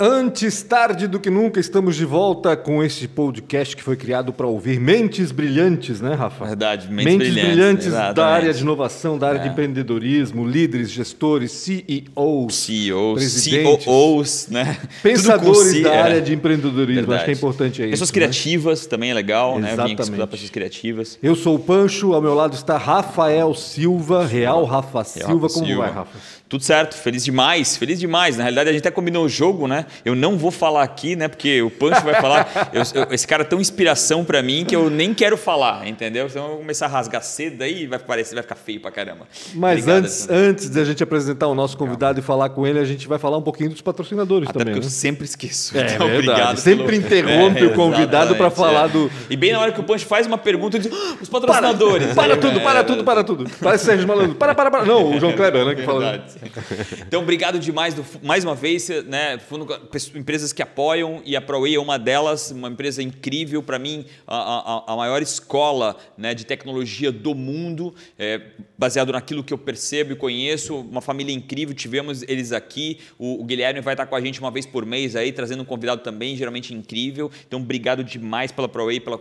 Antes tarde do que nunca, estamos de volta com este podcast que foi criado para ouvir mentes brilhantes, né, Rafa? Verdade, mentes, mentes brilhantes, brilhantes da área de inovação, da área de empreendedorismo, líderes, gestores, CEOs, CEOs, presidentes, COOs, né? Pensadores C, da é. área de empreendedorismo. Acho Verdade. que é importante aí. Pessoas né? criativas também é legal, né? Vim Exatamente. estudar pessoas criativas. Eu sou o Pancho, ao meu lado está Rafael Silva, Real Rafa Silva. Como Silva. vai, Rafa? Tudo certo, feliz demais, feliz demais. Na realidade, a gente até combinou o jogo, né? Eu não vou falar aqui, né? Porque o Pancho vai falar. Eu- eu- esse cara é tão inspiração pra mim que eu nem quero falar, entendeu? Senão eu vou começar a rasgar cedo aí vai parecer, vai ficar feio pra caramba. Mas Obrigado, antes, antes de a gente apresentar o nosso convidado e falar com ele, a gente vai falar um pouquinho dos patrocinadores Até também. porque né? eu sempre esqueço. É Então, verdade. obrigado. Sempre interrompe o convidado pra exatamente, falar é. do- E bem na hora que o Pancho faz uma pergunta, ele diz: "Ah, os patrocinadores. Para Aí, tudo, é, para tudo, para tudo. Parece Sérgio Malandro. Para, para, para. Não, o João Kleber, né? Que fala. Então, obrigado demais do- mais uma vez, né? Fundo- Empresas que apoiam e a ProWay é uma delas, uma empresa incrível para mim, a, a- a maior escola né, de tecnologia do mundo, é, baseado naquilo que eu percebo e conheço, uma família incrível. Tivemos eles aqui. O, o Guilherme vai estar com a gente uma vez por mês aí, trazendo um convidado também, geralmente incrível. Então, obrigado demais pela ProWay, pela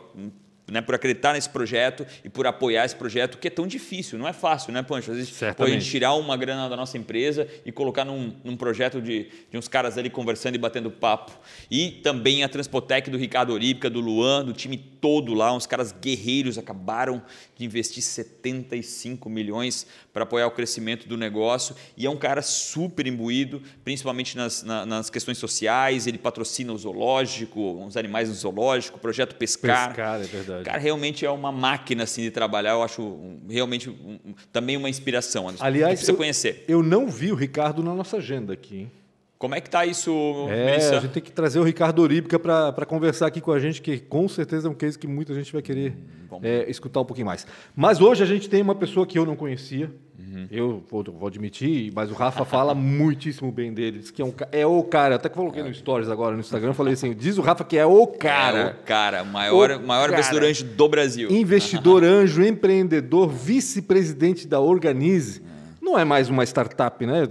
né, por acreditar nesse projeto e por apoiar esse projeto, que é tão difícil, não é fácil, né, Pancho? Às vezes pô, a gente tirar uma grana da nossa empresa e colocar num, num projeto de, de uns caras ali conversando e batendo papo. E também a Transpotec do Ricardo Orípica, do Luan, do time todo lá, uns caras guerreiros acabaram de investir 75 milhões para apoiar o crescimento do negócio. E é um cara super imbuído, principalmente nas, na- nas questões sociais. Ele patrocina o zoológico, uns animais no zoológico, projeto Pescar. Pescar, é verdade. Cara, realmente é uma máquina assim de trabalhar. Eu acho um- realmente um- um- também uma inspiração. Anderson. Aliás, precisa eu, conhecer. eu não vi o Ricardo na nossa agenda aqui, hein? Como é que tá isso, É, Melissa? a gente tem que trazer o Ricardo Oríbica para conversar aqui com a gente, que com certeza é um case que muita gente vai querer vamos é, escutar um pouquinho mais. Mas hoje a gente tem uma pessoa que eu não conhecia, Uhum. eu vou, vou admitir, mas o Rafa fala muitíssimo bem dele, diz que é, um, é o cara, até que coloquei no Stories agora no Instagram, falei assim, diz o Rafa que é o cara. É o cara, maior, O maior cara. investidor anjo do Brasil. Investidor anjo, empreendedor, vice-presidente da Organize. Não é mais uma startup, né?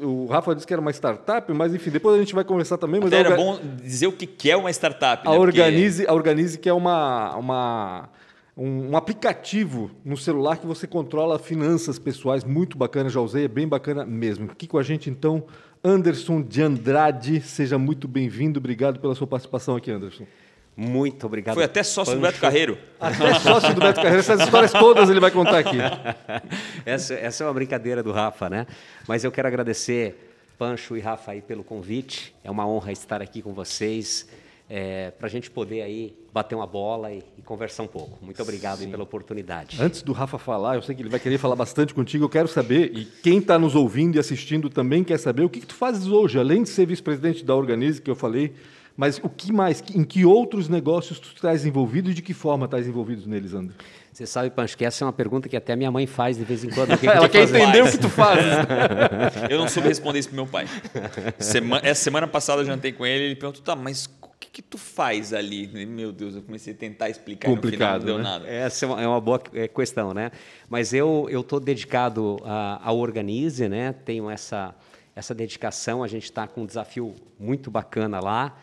O Rafa disse que era uma startup, mas enfim, depois a gente vai conversar também. Mas era Orga- bom dizer o que é uma startup. a né? Porque- Organize, a Organize que é uma, uma, um, um aplicativo no celular que você controla finanças pessoais, muito bacana, já usei, é bem bacana mesmo. Aqui com a gente, então, Anderson de Andrade, seja muito bem-vindo, obrigado pela sua participação aqui, Anderson. Muito obrigado. Foi até sócio do Pancho. Beto Carreiro. Até sócio do Beto Carreira, essas histórias todas ele vai contar aqui. Essa, essa é uma brincadeira do Rafa, né? Mas eu quero agradecer Pancho e Rafa aí pelo convite. É uma honra estar aqui com vocês. para a gente poder aí bater uma bola e, e conversar um pouco. Muito obrigado pela oportunidade. Antes do Rafa falar, eu sei que ele vai querer falar bastante contigo, eu quero saber, e quem está nos ouvindo e assistindo também quer saber, o que, que tu fazes hoje, além de ser vice-presidente da Organize, que eu falei, mas o que mais, em que outros negócios tu estás envolvido e de que forma estás envolvido neles, André? Você sabe, Pancho, que essa é uma pergunta que até minha mãe faz de vez em quando. Que que Ela tu quer faz? entender o faz? que tu fazes. Eu não soube responder isso pro meu pai. Sema- essa semana passada eu jantei com ele, ele perguntou, tá, mas o que, que tu faz ali? Meu Deus, eu comecei a tentar explicar Complicado, e no final né? não deu nada. Essa é uma, é uma boa eh, questão, né? Mas eu eu estou dedicado a- ao Organize, né? Tenho essa essa dedicação. A gente está com um desafio muito bacana lá.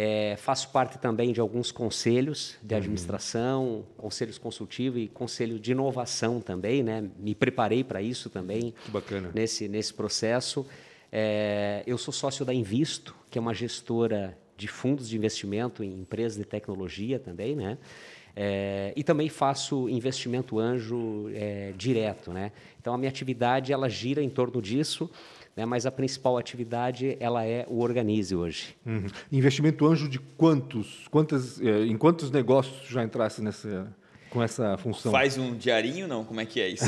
Eh, faço parte também de alguns conselhos de administração, conselhos consultivos e conselho de inovação também, né? Me preparei para isso também Que bacana. nesse, nesse processo. É, eu sou sócio da Invisto, que é uma gestora de fundos de investimento em empresas de tecnologia também, né? É, e também faço investimento anjo é, direto, né? Então a minha atividade ela gira em torno disso, né? Mas a principal atividade ela é o Organize hoje. Uhum. Investimento anjo de quantos, quantas, eh, em quantos negócios já entrasse nessa, com essa função? Faz um diarinho, não? Como é que é isso?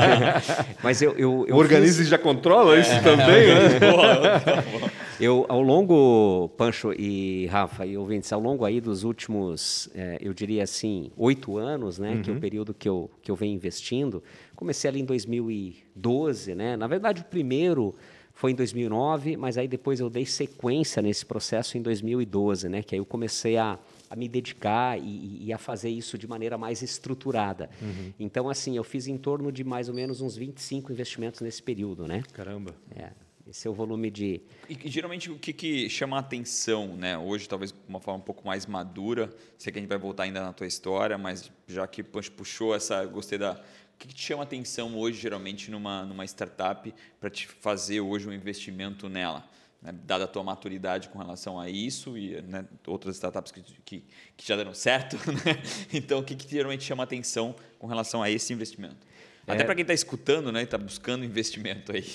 Mas eu, eu, eu O Organize já controla isso também, né? Eu, ao longo, Pancho e Rafa e ouvintes, ao longo aí dos últimos, eh, eu diria assim, oito anos, né, que é o período que eu, que eu venho investindo, comecei ali em 2012, né, na verdade o primeiro foi em 2009, mas aí depois eu dei sequência nesse processo em 2012, né, que aí eu comecei a, a me dedicar e, e a fazer isso de maneira mais estruturada. Então, assim, eu fiz em torno de mais ou menos uns 25 investimentos nesse período, né. Caramba. É, Esse é o volume de. E, e geralmente o que, que chama a atenção, né? Hoje, talvez de uma forma um pouco mais madura. Sei que a gente vai voltar ainda na tua história, mas já que puxou essa. Gostei da. O que, que te chama a atenção hoje, geralmente, numa, numa startup, para te fazer hoje um investimento nela? Né, dada a tua maturidade com relação a isso e né, outras startups que, que, que, já deram certo. Né? Então, o que, que geralmente chama atenção com relação a esse investimento? Até é... para quem está escutando né, e está buscando investimento aí.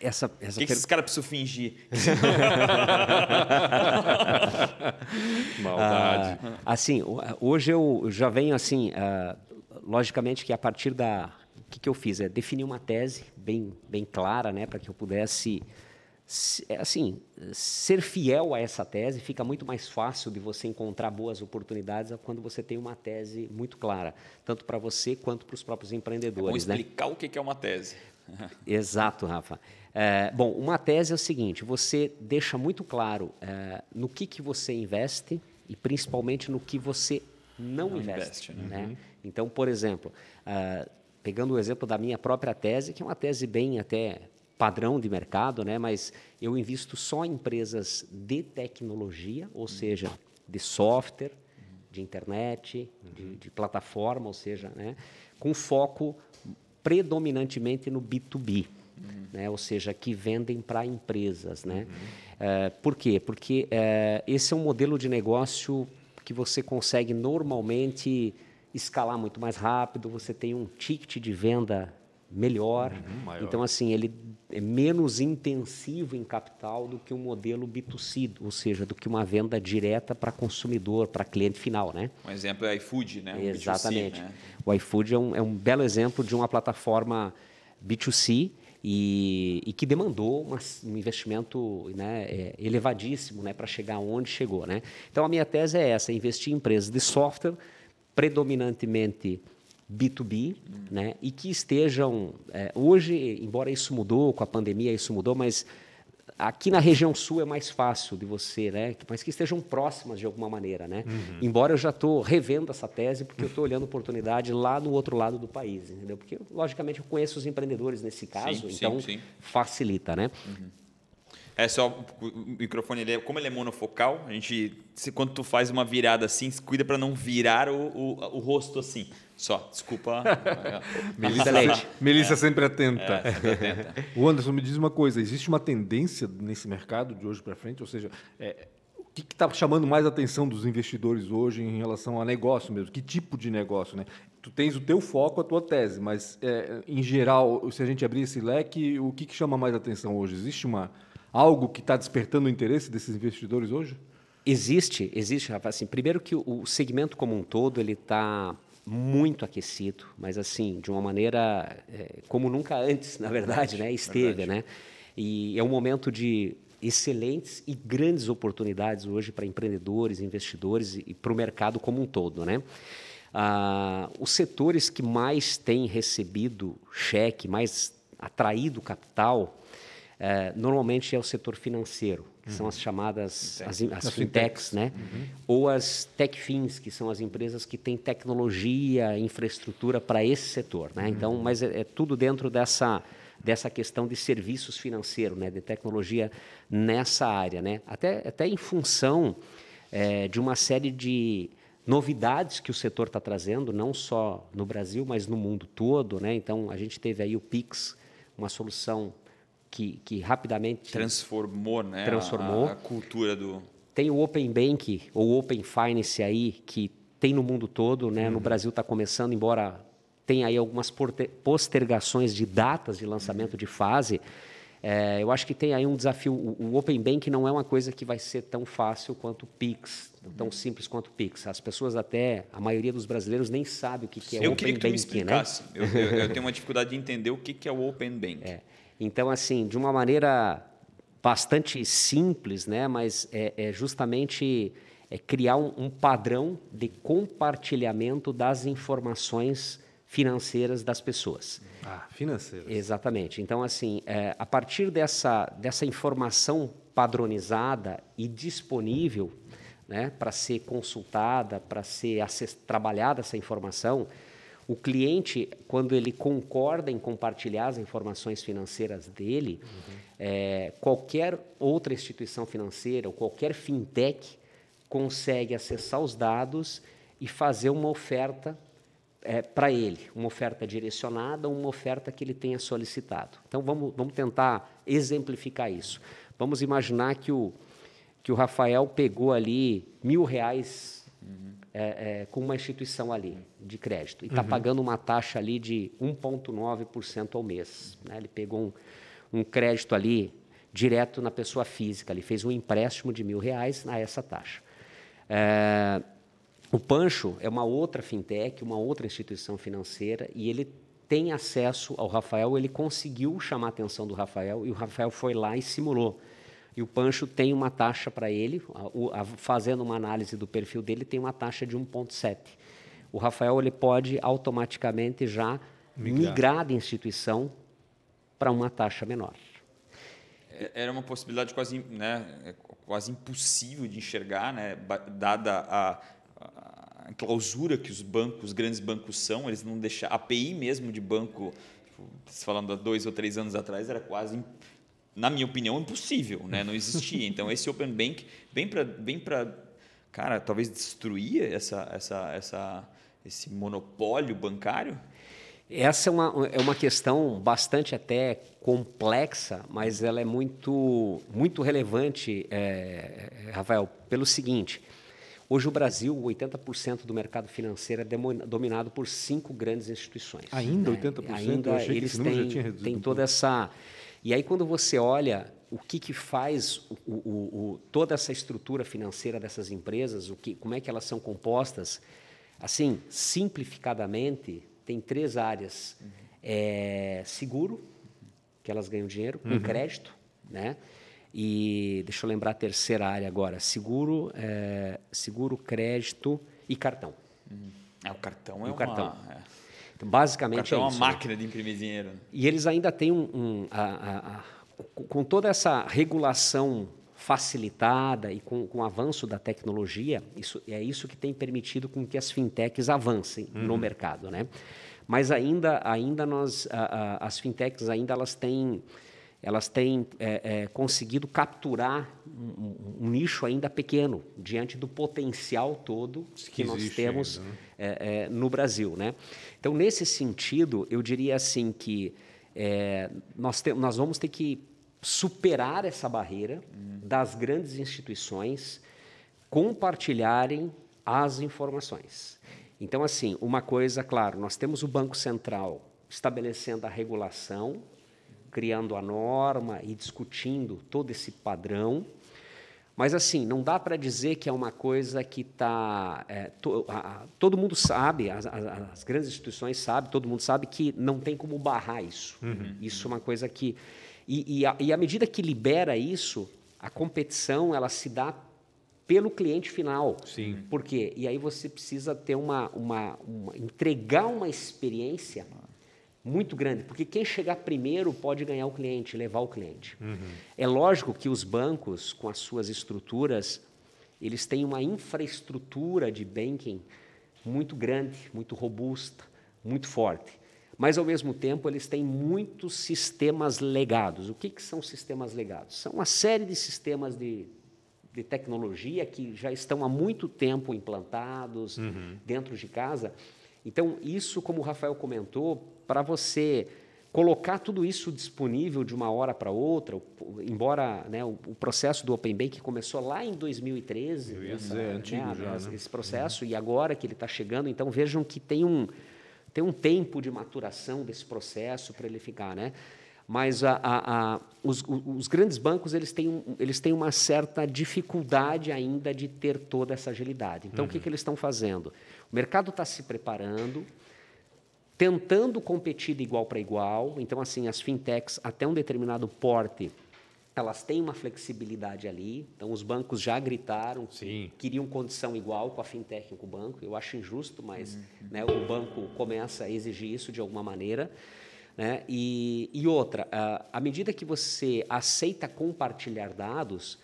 Essa, essa o que, que esses caras precisam fingir? Maldade. Ah, assim, hoje eu já venho assim, uh, logicamente que a partir da... O que, que eu fiz? É definir uma tese bem, bem clara, né, para que eu pudesse é, assim, ser fiel a essa tese fica muito mais fácil de você encontrar boas oportunidades quando você tem uma tese muito clara, tanto para você quanto para os próprios empreendedores. É explicar né? o que é uma tese. Exato, Rafa. É, bom, uma tese é o seguinte: você deixa muito claro é, no que, que você investe e principalmente no que você não, não investe. investe né? Uhum. Então, por exemplo, uh, pegando o exemplo da minha própria tese, que é uma tese bem até padrão de mercado, né? mas eu invisto só em empresas de tecnologia, ou seja, de software, de internet, de, de plataforma, ou seja, né? com foco predominantemente no B2B. Uhum. Né? ou seja, que vendem para empresas. Né? Uhum. É, por quê? Porque é, esse é um modelo de negócio que você consegue normalmente escalar muito mais rápido, você tem um ticket de venda melhor. Uhum, então, assim, ele é menos intensivo em capital do que um modelo B2C, ou seja, do que uma venda direta para consumidor, para cliente final, né? Um exemplo é o iFood, né? Exatamente. B2C, né? O iFood é um, é um belo exemplo de uma plataforma B2C e, e, que demandou uma, um investimento né, é, elevadíssimo né, para chegar onde chegou. Né? Então, a minha tese é essa, investir em empresas de software, predominantemente B2B, né? E que estejam é, hoje, embora isso mudou com a pandemia, isso mudou, mas aqui na região sul é mais fácil de você, né? Mas que estejam próximas de alguma maneira, né? Uhum. Embora eu já estou revendo essa tese porque eu estou olhando oportunidade lá no outro lado do país, entendeu? Porque logicamente eu conheço os empreendedores nesse caso, sim, então sim, sim. facilita, né? Uhum. É só o microfone, ele é, como ele é monofocal, a gente, se, quando tu faz uma virada assim, cuida para não virar o, o, o rosto assim. Só, desculpa. Melissa, Leite. Melissa é. sempre atenta. É, sempre atenta. o Anderson, me diz uma coisa: existe uma tendência nesse mercado de hoje para frente? Ou seja, é, o que está chamando mais a atenção dos investidores hoje em relação a negócio mesmo? Que tipo de negócio? Né? Tu tens o teu foco, a tua tese, mas é, em geral, se a gente abrir esse leque, o que, que chama mais atenção hoje? Existe uma, algo que está despertando o interesse desses investidores hoje? Existe, existe, Rafa. Assim, primeiro que o segmento como um todo ele está muito aquecido, mas assim, de uma maneira é, como nunca antes, na verdade, né? Esteve, verdade. né? E é um momento de excelentes e grandes oportunidades hoje para empreendedores, investidores e, e para o mercado como um todo, né? Ah, os setores que mais têm recebido cheque, mais atraído capital, é, normalmente é o setor financeiro, que uhum. são as chamadas as, as, fintechs, né? Uhum. Ou as techfins, que são as empresas que têm tecnologia, infraestrutura para esse setor, né? Então, uhum. mas é, é, tudo dentro dessa dessa questão de serviços financeiros, né? De tecnologia nessa área, né? Até até em função é, de uma série de novidades que o setor está trazendo, não só no Brasil, mas no mundo todo, né? Então, a gente teve aí o Pix, uma solução que, que rapidamente transformou, né, transformou. A, a, cultura do. Tem o Open Bank ou Open Finance aí que tem no mundo todo, né? Uhum. No Brasil está começando, embora tenha aí algumas postergações de datas de lançamento de fase. É, eu acho que tem aí um desafio. O, o, Open Bank não é uma coisa que vai ser tão fácil quanto o Pix, tão simples quanto o Pix. As pessoas até, a maioria dos brasileiros nem sabe o que, que é eu Open Bank, né? Eu, eu, eu, tenho uma dificuldade de entender o que, que é o Open Bank. É. Então, assim, de uma maneira bastante simples, né, mas é, é justamente é criar um, um, padrão de compartilhamento das informações financeiras das pessoas. Ah, financeiras. Exatamente. Então, assim, é, a partir dessa, dessa informação padronizada e disponível né, para ser consultada, para ser trabalhada essa informação, O cliente, quando ele concorda em compartilhar as informações financeiras dele, uhum. é, qualquer outra instituição financeira ou qualquer fintech consegue acessar os dados e fazer uma oferta é, para ele, uma oferta direcionada, uma oferta que ele tenha solicitado. Então vamos, vamos tentar exemplificar isso. Vamos imaginar que o, que o Rafael pegou ali mil reais uhum. É, é, com uma instituição ali de crédito e está uhum. pagando uma taxa ali de 1,9% ao mês. Né? Ele pegou um, um crédito ali direto na pessoa física, ele fez um empréstimo de mil reais a essa taxa. É, o Pancho é uma outra fintech, uma outra instituição financeira, e ele tem acesso ao Rafael, ele conseguiu chamar a atenção do Rafael, e o Rafael foi lá e simulou. E o Pancho tem uma taxa para ele, a, a, fazendo uma análise do perfil dele, tem uma taxa de 1,7. O Rafael ele pode automaticamente já migrar, migrar da instituição para uma taxa menor. É, era uma possibilidade quase, né, quase impossível de enxergar, né, dada a a clausura que os bancos, os grandes bancos são, eles não deixam. A API mesmo de banco, tipo, falando há dois ou três anos atrás, era quase, na minha opinião, impossível, né? não existia. Então, esse Open Bank vem para, vem cara, talvez destruir essa, essa, essa, esse monopólio bancário? Essa é uma, é uma questão bastante até complexa, mas ela é muito, muito relevante, é, Rafael, pelo seguinte. Hoje o Brasil, 80% do mercado financeiro é dominado por cinco grandes instituições. Ainda né? 80%? Ainda Eu achei eles que têm, já tinha têm toda essa... E aí quando você olha o que, que faz o, o, o, toda essa estrutura financeira dessas empresas, o que, como é que elas são compostas, assim, simplificadamente, tem três áreas. Uhum. É, seguro, que elas ganham dinheiro, com uhum. crédito, né? E deixa eu lembrar a terceira área agora: seguro, é, seguro, crédito e cartão. Hum. É, o cartão é o uma... cartão. É. Então, basicamente é, é uma máquina né? de imprimir dinheiro. E eles ainda têm um, um a, a, a, com toda essa regulação facilitada e com, com, o avanço da tecnologia, isso, é isso que tem permitido com que as fintechs avancem uhum. no mercado, né? Mas ainda, ainda nós, as fintechs ainda elas têm elas têm é, é, conseguido capturar um, um, nicho ainda pequeno diante do potencial todo que, que nós temos ainda, né? é, é, no Brasil, né? Então nesse sentido eu diria assim que é, nós, te, nós vamos ter que superar essa barreira hum. das grandes instituições compartilharem as informações. Então assim uma coisa, claro, nós temos o Banco Central estabelecendo a regulação criando a norma e discutindo todo esse padrão. Mas, assim, não dá para dizer que é uma coisa que está. É, to, todo mundo sabe, as, as, grandes instituições sabem, todo mundo sabe que não tem como barrar isso. Uhum. Isso é uma coisa que. E, e, a, e à medida que libera isso, a competição ela se dá pelo cliente final. Sim. Por quê? E aí você precisa ter uma, uma, uma entregar uma experiência muito grande, porque quem chegar primeiro pode ganhar o cliente, levar o cliente. Uhum. É lógico que os bancos, com as suas estruturas, eles têm uma infraestrutura de banking muito grande, muito robusta, muito forte. Mas, ao mesmo tempo, eles têm muitos sistemas legados. O que, que são sistemas legados? São uma série de sistemas de, de tecnologia que já estão há muito tempo implantados uhum. dentro de casa. Então, isso, como o Rafael comentou, para você colocar tudo isso disponível de uma hora para outra, embora né, o, o, processo do Open Bank começou lá em 2013, Eu ia essa, dizer, é antigo né, já, né? esse processo, uhum. e agora que ele está chegando, então vejam que tem um, tem um tempo de maturação desse processo para ele ficar, né? Mas a, a, a, os, os, grandes bancos eles têm, eles têm uma certa dificuldade ainda de ter toda essa agilidade. Então, uhum. o que, que eles estão fazendo? O mercado está se preparando, tentando competir de igual para igual. Então, assim, as fintechs, até um determinado porte, elas têm uma flexibilidade ali. Então, os bancos já gritaram Sim. que queriam condição igual com a fintech e com o banco. Eu acho injusto, mas uhum. né, o banco começa a exigir isso de alguma maneira. Né? E, e outra, à medida que você aceita compartilhar dados,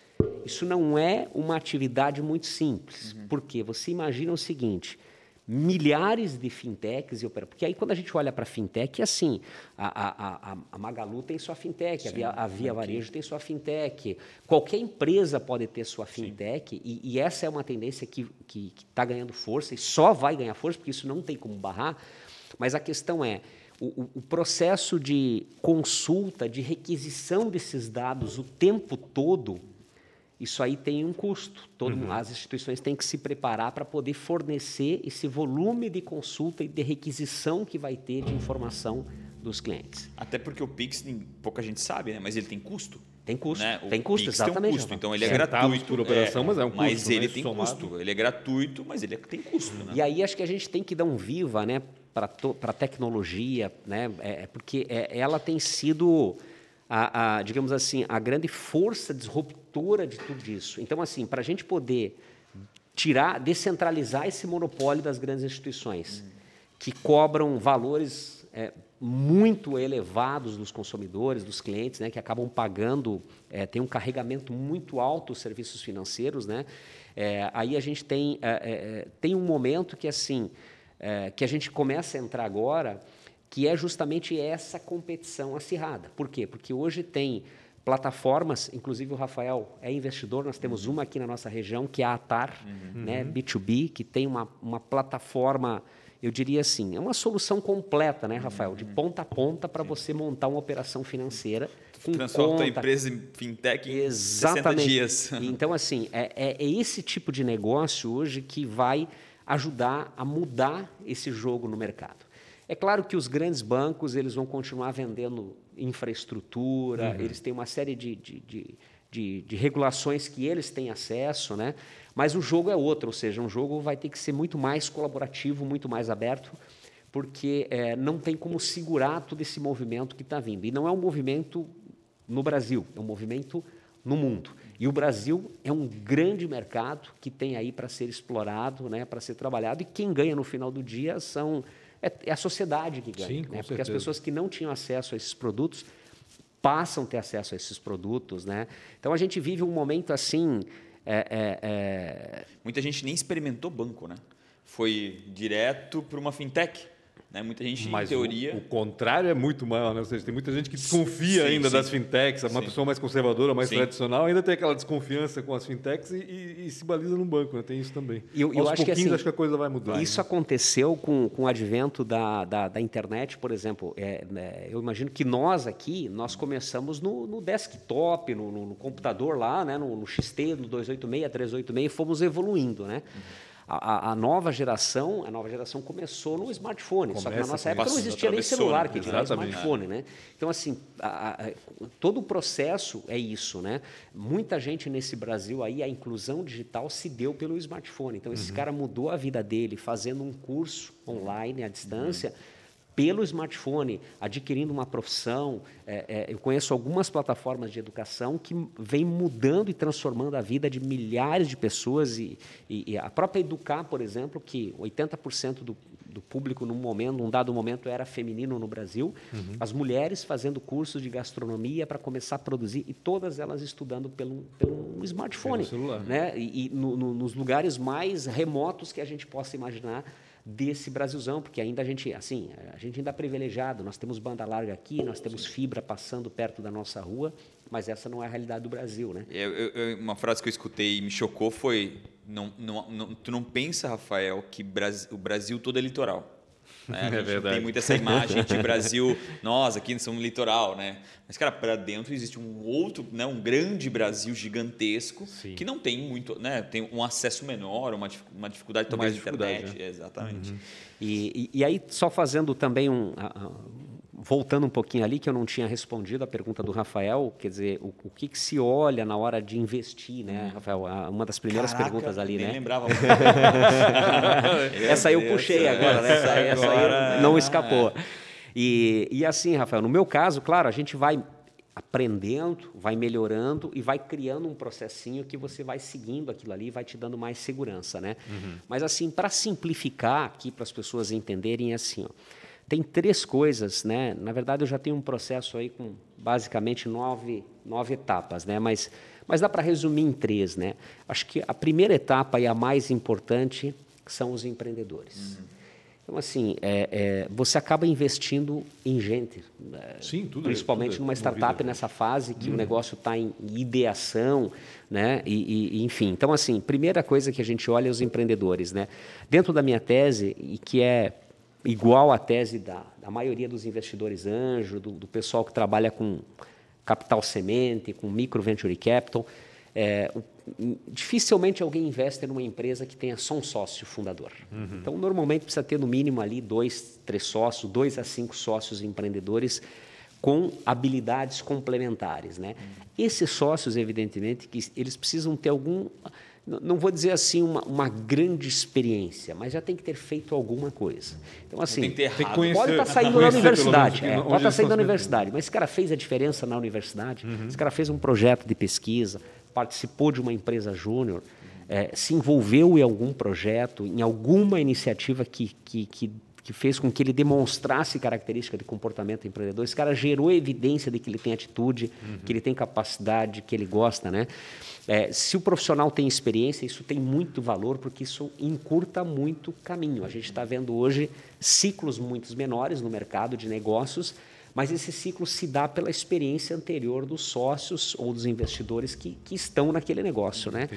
isso não é uma atividade muito simples. Uhum. Porque você imagina o seguinte: milhares de fintechs e operadoras. Porque aí, quando a gente olha para a fintech, é assim, a, a, a, Magalu tem sua fintech, Sim, a Via, a Via Varejo tem sua fintech, qualquer empresa pode ter sua fintech, e, e, essa é uma tendência que está ganhando força e só vai ganhar força, porque isso não tem como barrar. Mas a questão é, o, o, processo de consulta, de requisição desses dados o tempo todo, isso aí tem um custo. Todo, uhum. As instituições têm que se preparar para poder fornecer esse volume de consulta e de requisição que vai ter de informação dos clientes. Até porque o Pix, pouca gente sabe, né? mas ele tem custo. Tem custo. Né? Tem custo, Pix exatamente. Tem um custo, então ele é gratuito. por operação, é, mas é um custo. Mas ele né? tem somado. custo. Ele é gratuito, mas ele é, tem custo. Né? E aí acho que a gente tem que dar um viva né, para a tecnologia, né? É, é porque é, ela tem sido a, a, digamos assim, a grande força disruptora de tudo isso. Então, assim, para a gente poder tirar, descentralizar esse monopólio das grandes instituições, uhum. que cobram valores é, muito elevados dos consumidores, dos clientes, né, que acabam pagando, é, tem um carregamento muito alto os serviços financeiros, né? É, aí a gente tem, é, é, é, tem um momento que assim, que a gente começa a entrar agora que é justamente essa competição acirrada. Por quê? Porque hoje tem plataformas, inclusive o Rafael é investidor, nós temos uma aqui na nossa região, que é a Atar, uhum. né, B2B, que tem uma, uma plataforma, eu diria assim, é uma solução completa, né, Rafael, de uhum. ponta a ponta para você montar uma operação financeira. Com Transforma a empresa em fintech em Exatamente. 60 dias. Então, assim, é, é, é esse tipo de negócio hoje que vai ajudar a mudar esse jogo no mercado. É claro que os grandes bancos eles vão continuar vendendo infraestrutura, uhum. eles têm uma série de, de, de, de, de regulações que eles têm acesso, né? mas o jogo é outro, ou seja, um jogo vai ter que ser muito mais colaborativo, muito mais aberto, porque é, não tem como segurar todo esse movimento que está vindo. E não é um movimento no Brasil, é um movimento no mundo. E o Brasil é um grande mercado que tem aí para ser explorado, né, para ser trabalhado, e quem ganha no final do dia são é, é a sociedade que ganha. Sim, né? Porque as pessoas que não tinham acesso a esses produtos passam a ter acesso a esses produtos. Né? Então a gente vive um momento assim. É, é, é... Muita gente nem experimentou banco, né? Foi direto para uma fintech. Né? Muita gente, Mas em teoria. O, o, contrário é muito maior, né? Ou seja, tem muita gente que desconfia sim, ainda sim. das fintechs, uma sim. pessoa mais conservadora, mais tradicional, ainda tem aquela desconfiança com as fintechs e, e, e se baliza no banco, né? Tem isso também. Eu, eu acho que, assim, acho que a coisa vai mudar. Isso né? aconteceu com, com o advento da, da, da internet, por exemplo. É, é, eu imagino que nós aqui, nós começamos no, no desktop, no, no, no, computador lá, né? no, no XT, no 286, 386, e fomos evoluindo, né? Uhum. A, a, nova geração, a nova geração começou no smartphone. Começa só que na nossa época não existia nem celular que tinha smartphone, né? Então assim, a, todo o processo é isso, né? Muita gente nesse Brasil aí a inclusão digital se deu pelo smartphone. Então esse uhum. cara mudou a vida dele fazendo um curso online à distância. Uhum pelo smartphone, adquirindo uma profissão. É, é, eu conheço algumas plataformas de educação que vêm mudando e transformando a vida de milhares de pessoas. E, e, e a própria Educar, por exemplo, que 80% do, do público num momento, num dado momento, era feminino no Brasil, uhum. as mulheres fazendo cursos de gastronomia para começar a produzir, e todas elas estudando pelo, pelo smartphone. Pelo celular. Né? E, e no, no, nos lugares mais remotos que a gente possa imaginar desse Brasilzão, porque ainda a gente, assim, a gente ainda é privilegiado, nós temos banda larga aqui, nós temos fibra passando perto da nossa rua, mas essa não é a realidade do Brasil, né? Eu, eu, uma frase que eu escutei e me chocou foi, não, não, não, tu não pensa, Rafael, que o Brasil todo é litoral. Né? A é verdade. tem muito essa imagem de Brasil, nós aqui somos litoral, né? Mas, cara, para dentro existe um outro, né, um grande Brasil gigantesco Sim. que não tem muito, né? Tem um acesso menor, uma, uma dificuldade de internet. Né? Exatamente. Uhum. E, e, e, aí, só fazendo também um, voltando um pouquinho ali, que eu não tinha respondido a pergunta do Rafael, quer dizer, o, o que, que, se olha na hora de investir, né, hum. Rafael? Uma das primeiras Caraca, perguntas ali, nem né? lembrava. essa aí eu puxei agora, né? Essa, aí, essa aí não escapou. E, e assim, Rafael, no meu caso, claro, a gente vai aprendendo, vai melhorando e vai criando um processinho que você vai seguindo aquilo ali, vai te dando mais segurança, né? Uhum. Mas assim, para simplificar aqui para as pessoas entenderem é assim, ó, tem três coisas, né? Na verdade, eu já tenho um processo aí com basicamente nove, nove etapas, né? Mas, mas dá para resumir em três, né? Acho que a primeira etapa e a mais importante são os empreendedores. Uhum. Então, assim, é, é, você acaba investindo em gente. Né? Sim, tudo Principalmente tudo numa startup nessa fase que hum. o negócio está em ideação, né? E, e, enfim. Então, assim, primeira coisa que a gente olha é os empreendedores, né? Dentro da minha tese, e que é igual à tese da, da maioria dos investidores anjo, do, do pessoal que trabalha com capital semente, com micro venture capital, é, dificilmente alguém investe numa empresa que tenha só um sócio fundador. Uhum. Então, normalmente precisa ter no mínimo ali dois, três sócios, dois a cinco sócios empreendedores com habilidades complementares, né? Uhum. Esses sócios, evidentemente, que eles precisam ter algum, não vou dizer assim uma, uma, grande experiência, mas já tem que ter feito alguma coisa. Então assim, tem que ter conhecer, pode estar tá saindo da universidade, é, pode estar tá saindo da universidade, mas esse cara fez a diferença na universidade, uhum. esse cara fez um projeto de pesquisa, participou de uma empresa júnior, é, se envolveu em algum projeto, em alguma iniciativa que, que, que, que, fez com que ele demonstrasse característica de comportamento empreendedor. Esse cara gerou evidência de que ele tem atitude, uhum. que ele tem capacidade, que ele gosta, né? É, se o profissional tem experiência, isso tem muito valor, porque isso encurta muito o caminho. A gente está vendo hoje ciclos muito menores no mercado de negócios, mas esse ciclo se dá pela experiência anterior dos sócios ou dos investidores que, que estão naquele negócio. Né?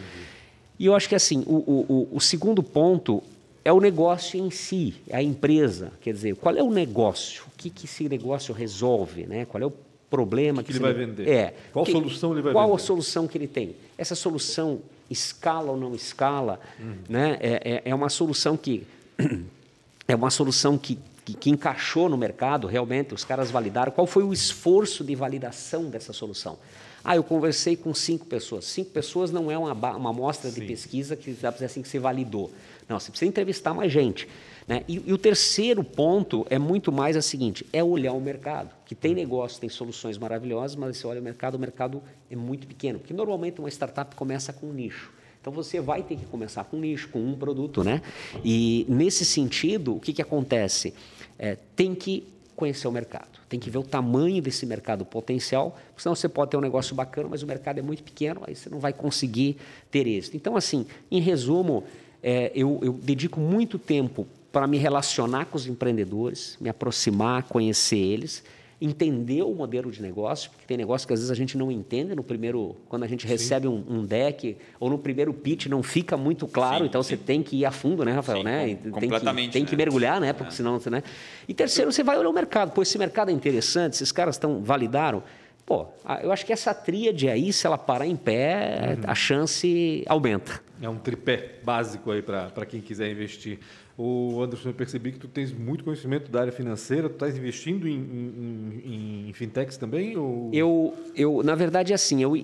E eu acho que assim, o, o, o segundo ponto é o negócio em si, é a empresa. Quer dizer, qual é o negócio? O que, que esse negócio resolve? Né? Qual é o problema que, que ele vai vender? É. Qual que, solução ele vai qual vender? Qual a solução que ele tem? Essa solução escala ou não escala? Uhum. Né? É, é, é uma solução que é uma solução que que, que, encaixou no mercado, realmente, os caras validaram. Qual foi o esforço de validação dessa solução? Ah, eu conversei com cinco pessoas. Cinco pessoas não é uma, uma amostra de pesquisa que dá para dizer assim que você validou. Não, você precisa entrevistar mais gente. Né? E, e, o terceiro ponto é muito mais a seguinte: é olhar o mercado. Que tem negócio, tem soluções maravilhosas, mas você olha o mercado, o mercado é muito pequeno. Porque normalmente uma startup começa com um nicho. Então você vai ter que começar com um nicho, com um produto, né? E nesse sentido, o que, que acontece? É, tem que conhecer o mercado, tem que ver o tamanho desse mercado potencial, senão você pode ter um negócio bacana, mas o mercado é muito pequeno, aí você não vai conseguir ter êxito. Então, assim, em resumo, é, eu, eu dedico muito tempo para me relacionar com os empreendedores, me aproximar, conhecer eles entender o modelo de negócio, porque tem negócio que às vezes a gente não entende no primeiro, quando a gente sim. recebe um, um, deck, ou no primeiro pitch não fica muito claro, sim, então sim. você tem que ir a fundo, né, Rafael? né? Com, tem completamente. Que, tem né? que mergulhar, né? Porque é. senão, né? E terceiro, você vai olhar o mercado. Pô, esse mercado é interessante, esses caras estão validaram. Pô, eu acho que essa tríade aí, se ela parar em pé, uhum. a chance aumenta. É um tripé básico aí para quem quiser investir. O Anderson, eu percebi que tu tens muito conhecimento da área financeira. Tu estás investindo em, em, em, fintechs também? Ou... Eu, eu, na verdade, é assim. Eu,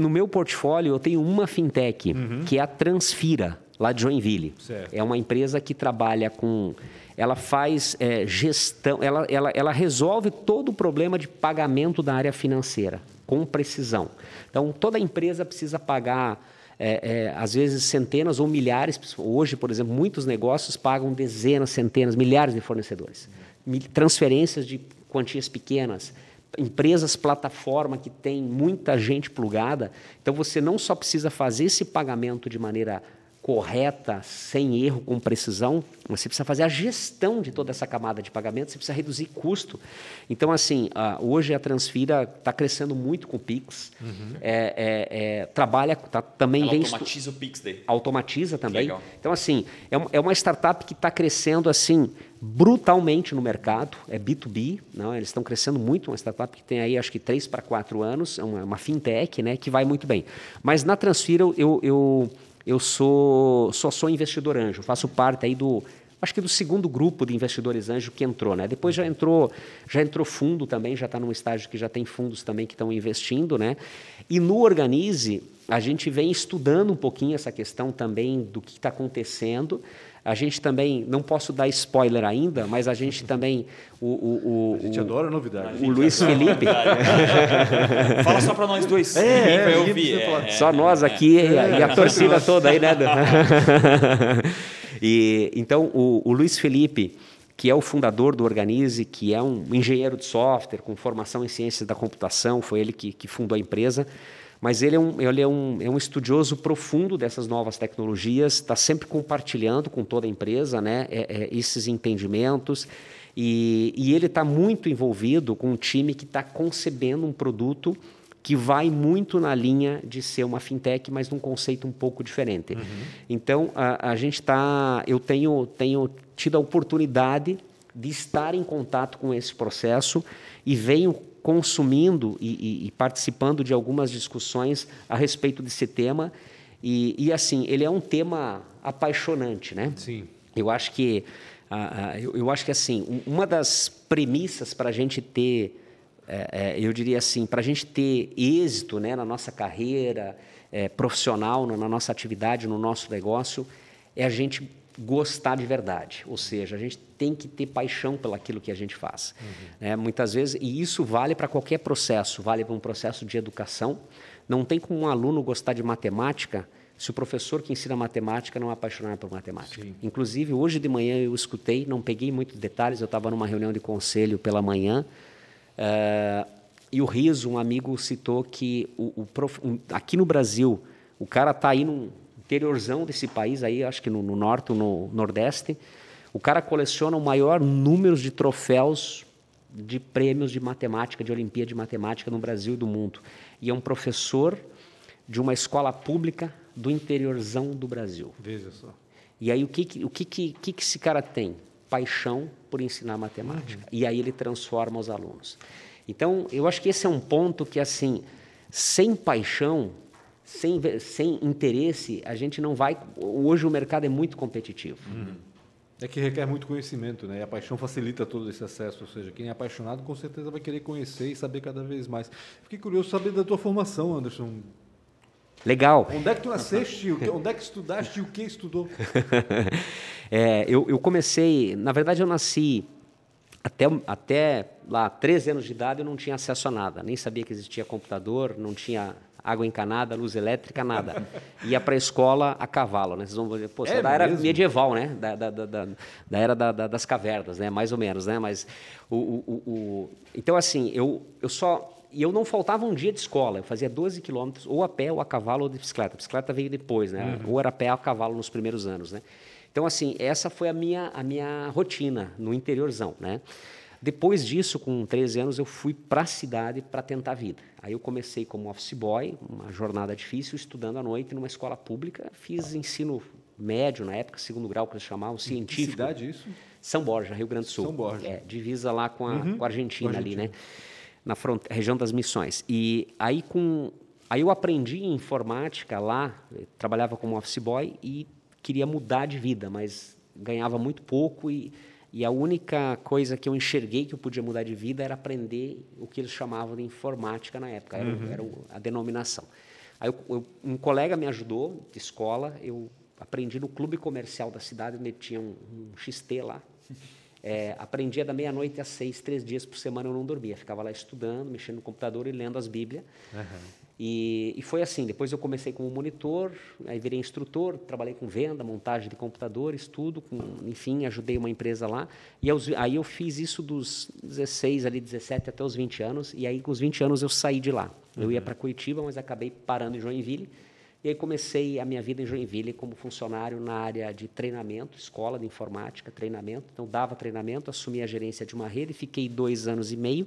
no meu portfólio, eu tenho uma fintech, uhum. que é a Transfira, lá de Joinville. Certo. É uma empresa que trabalha com... Ela faz é, gestão, ela, ela, ela resolve todo o problema de pagamento da área financeira, com precisão. Então, toda empresa precisa pagar é, é, às vezes centenas ou milhares. Hoje, por exemplo, muitos negócios pagam dezenas, centenas, milhares de fornecedores. Transferências de quantias pequenas, empresas plataforma que tem muita gente plugada. Então você não só precisa fazer esse pagamento de maneira correta, sem erro, com precisão, você precisa fazer a gestão de toda essa camada de pagamento, você precisa reduzir custo. Então, assim, hoje a Transfira está crescendo muito com o Pix, uhum. é, é, é, trabalha, tá, também Ela vem... automatiza o Pix daí. Automatiza também. Então, assim, é, é uma startup que está crescendo, assim, brutalmente no mercado, é B2B, não, eles estão crescendo muito, uma startup que tem aí acho que 3 para 4 anos, é uma, uma, fintech, né, que vai muito bem. Mas na Transfira eu, eu eu sou só sou investidor anjo, faço parte aí do acho que do segundo grupo de investidores anjo que entrou, né? Depois já entrou já entrou fundo também, já está num estágio que já tem fundos também que estão investindo, né? E no Organize a gente vem estudando um pouquinho essa questão também do que está acontecendo. A gente também, não posso dar spoiler ainda, mas a gente também. O, o, o a gente o, adora novidade. O Luiz Felipe. Fala só para nós dois. É, é, ouvir. É, só nós aqui é, e a torcida toda aí, né? e, então, o, o Luiz Felipe que é o fundador do Organize, que é um engenheiro de software com formação em ciências da computação, foi ele que, que fundou a empresa. Mas ele é um, ele é um, é um estudioso profundo dessas novas tecnologias, está sempre compartilhando com toda a empresa né, é, é, esses entendimentos. E, e ele está muito envolvido com um time que está concebendo um produto que vai muito na linha de ser uma fintech, mas num conceito um pouco diferente. Uhum. Então, a, a gente está. Eu tenho, tenho tido a oportunidade de estar em contato com esse processo e venho consumindo e, e, e participando de algumas discussões a respeito desse tema. E, e, assim, ele é um tema apaixonante, né? Sim. Eu acho que, uh, eu, eu, acho que assim, uma das premissas para a gente ter, é, é, eu diria assim, para a gente ter êxito né, na nossa carreira é, profissional, na nossa atividade, no nosso negócio, é a gente gostar de verdade, ou seja, a gente tem que ter paixão pelo aquilo que a gente faz. Uhum. É, muitas vezes, e isso vale para qualquer processo, vale para um processo de educação. Não tem como um aluno gostar de matemática se o professor que ensina matemática não é apaixonado por matemática. Sim. Inclusive, hoje de manhã eu escutei, não peguei muitos detalhes, eu estava numa reunião de conselho pela manhã, uh, e o Riso, um amigo, citou que o, o prof, aqui no Brasil, o cara está aí num, interiorzão desse país, aí, acho que no, no norte no nordeste, o cara coleciona o maior número de troféus de prêmios de matemática, de Olimpíada de Matemática no Brasil e do mundo. E é um professor de uma escola pública do interiorzão do Brasil. Veja só. E aí o que, o que, que, que esse cara tem? Paixão por ensinar matemática. Uhum. E aí ele transforma os alunos. Então, eu acho que esse é um ponto que, assim, sem paixão, sem, sem interesse, a gente não vai. Hoje o mercado é muito competitivo. Uhum. É que requer muito conhecimento, né? E a paixão facilita todo esse acesso. Ou seja, quem é apaixonado com certeza vai querer conhecer e saber cada vez mais. Fiquei curioso saber da tua formação, Anderson. Legal. Onde é que tu nasceste? Onde é que estudaste e o que estudou? é, eu, eu comecei. Na verdade, eu nasci até, até lá, 13 anos de idade, eu não tinha acesso a nada. Nem sabia que existia computador, não tinha água encanada, luz elétrica, nada. Ia para a escola a cavalo, né? Vocês vão dizer, pô, é da era medieval, né? Da, da, da, da era da, das cavernas, né? Mais ou menos, né? Mas o, o, o, então assim, eu, eu só e eu não faltava um dia de escola. Eu fazia 12 quilômetros, ou a pé, ou a cavalo, ou de bicicleta. A bicicleta veio depois, né? Uhum. Ou era a pé ou a cavalo nos primeiros anos, né? Então, assim, essa foi a minha, a minha rotina no interiorzão, né? Depois disso, com 13 anos, eu fui para a cidade para tentar a vida. Aí eu comecei como office boy, uma jornada difícil, estudando à noite numa escola pública. Fiz ensino médio na época, segundo grau, que eles chamavam, científico. Que cidade isso? São Borja, Rio Grande do Sul. São Borja. É, divisa lá com a, uhum. com a Argentina, ali, né? Na região das Missões. E aí com aí eu aprendi informática lá, trabalhava como office boy e queria mudar de vida, mas ganhava muito pouco e e a única coisa que eu enxerguei que eu podia mudar de vida era aprender o que eles chamavam de informática na época, era, uhum. era a denominação. Aí eu, eu, um colega me ajudou de escola, eu aprendi no clube comercial da cidade, onde tinha um, um XT lá. É, aprendia da meia-noite às seis, três dias por semana eu não dormia. Ficava lá estudando, mexendo no computador e lendo as Bíblias. Uhum. E, e, foi assim. Depois eu comecei como monitor, aí virei instrutor, trabalhei com venda, montagem de computadores, tudo. Com, enfim, ajudei uma empresa lá. E aí eu fiz isso dos 16, ali 17 até os 20 anos. E aí com os 20 anos eu saí de lá. Uhum. Eu ia uhum. para Curitiba, mas acabei parando em Joinville. E aí comecei a minha vida em Joinville como funcionário na área de treinamento, escola de informática, treinamento. Então dava treinamento, assumi a gerência de uma rede, fiquei dois anos e meio.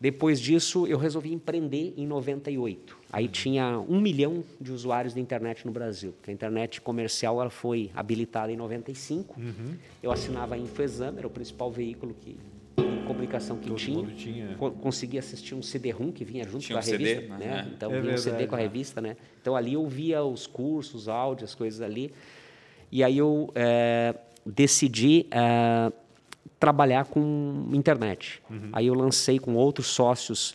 Depois disso, eu resolvi empreender em 98. Aí tinha um milhão de usuários de internet no Brasil. A internet comercial ela foi habilitada em 95. Uhum. Eu assinava a Infexam, era o principal veículo que, de comunicação que Todo tinha. tinha. Co conseguia assistir um CD-ROM que vinha junto tinha com a um revista. CD, né? Então, é vinha verdade, um CD com a revista. Né? Então, ali eu via os cursos, os áudios, as coisas ali. E aí eu é, decidi... É, trabalhar com internet. Uhum. Aí eu lancei com outros sócios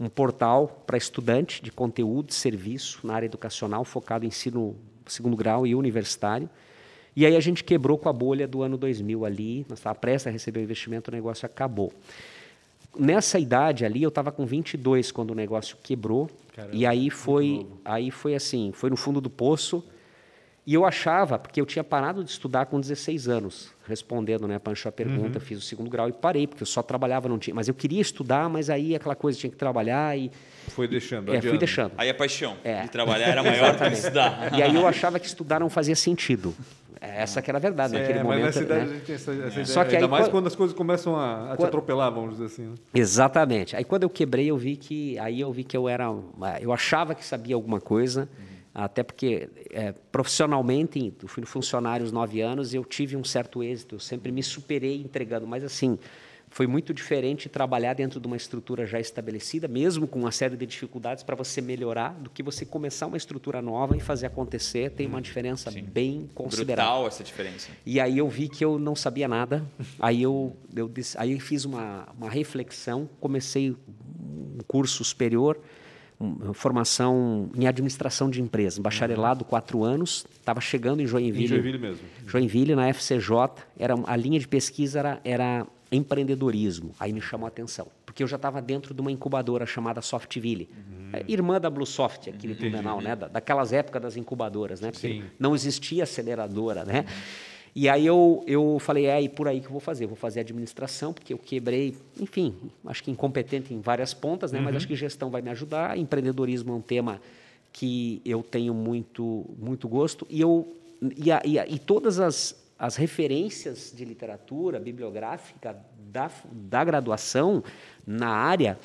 um portal para estudante de conteúdo, de serviço na área educacional, focado em ensino segundo grau e universitário. E aí a gente quebrou com a bolha do ano 2000 ali, nós estávamos prestes a receber o investimento, o negócio acabou. Nessa idade ali, eu estava com 22 quando o negócio quebrou. Caramba, e aí foi, aí foi assim, foi no fundo do poço. E eu achava, porque eu tinha parado de estudar com 16 anos, respondendo, né, Pancho, a pergunta, uhum. fiz o segundo grau e parei, porque eu só trabalhava, não tinha. Mas eu queria estudar, mas aí aquela coisa tinha que trabalhar e. Foi deixando. É, fui deixando. Aí a paixão é. de trabalhar era maior que estudar. E aí eu achava que estudar não fazia sentido. Essa que era a verdade é, naquele mas momento. Mas nessa idade né? a gente tem essa, essa é. Só que Ainda aí, mais quando, quando as coisas começam a, a te atropelar, vamos dizer assim. Né? Exatamente. Aí quando eu quebrei, eu vi que aí eu vi que eu era, eu achava que sabia alguma coisa. Uhum até porque é, profissionalmente, eu fui funcionário nove anos e eu tive um certo êxito, eu sempre me superei entregando, mas assim, foi muito diferente trabalhar dentro de uma estrutura já estabelecida, mesmo com uma série de dificuldades para você melhorar, do que você começar uma estrutura nova e fazer acontecer, tem uma diferença Sim. bem considerável. Brutal essa diferença. E aí eu vi que eu não sabia nada, aí eu, eu aí fiz uma, uma reflexão, comecei um curso superior, formação em administração de empresas, bacharelado, quatro anos, estava chegando em Joinville. Em Joinville mesmo. Joinville, na FCJ, era, a linha de pesquisa era, era empreendedorismo. Aí me chamou a atenção, porque eu já estava dentro de uma incubadora chamada Softville, uhum. É, irmã da Bluesoft, aqui de Blumenau, né? daquelas épocas das incubadoras, né? Porque Sim. não existia aceleradora, né? Uhum. E aí eu, eu falei, é, e por aí que eu vou fazer. Eu vou fazer administração, porque eu quebrei, enfim, acho que incompetente em várias pontas, né? Uhum. mas acho que gestão vai me ajudar. Empreendedorismo é um tema que eu tenho muito, muito gosto. E, eu, e, a, e, a, e todas as, as referências de literatura bibliográfica da, da graduação na área,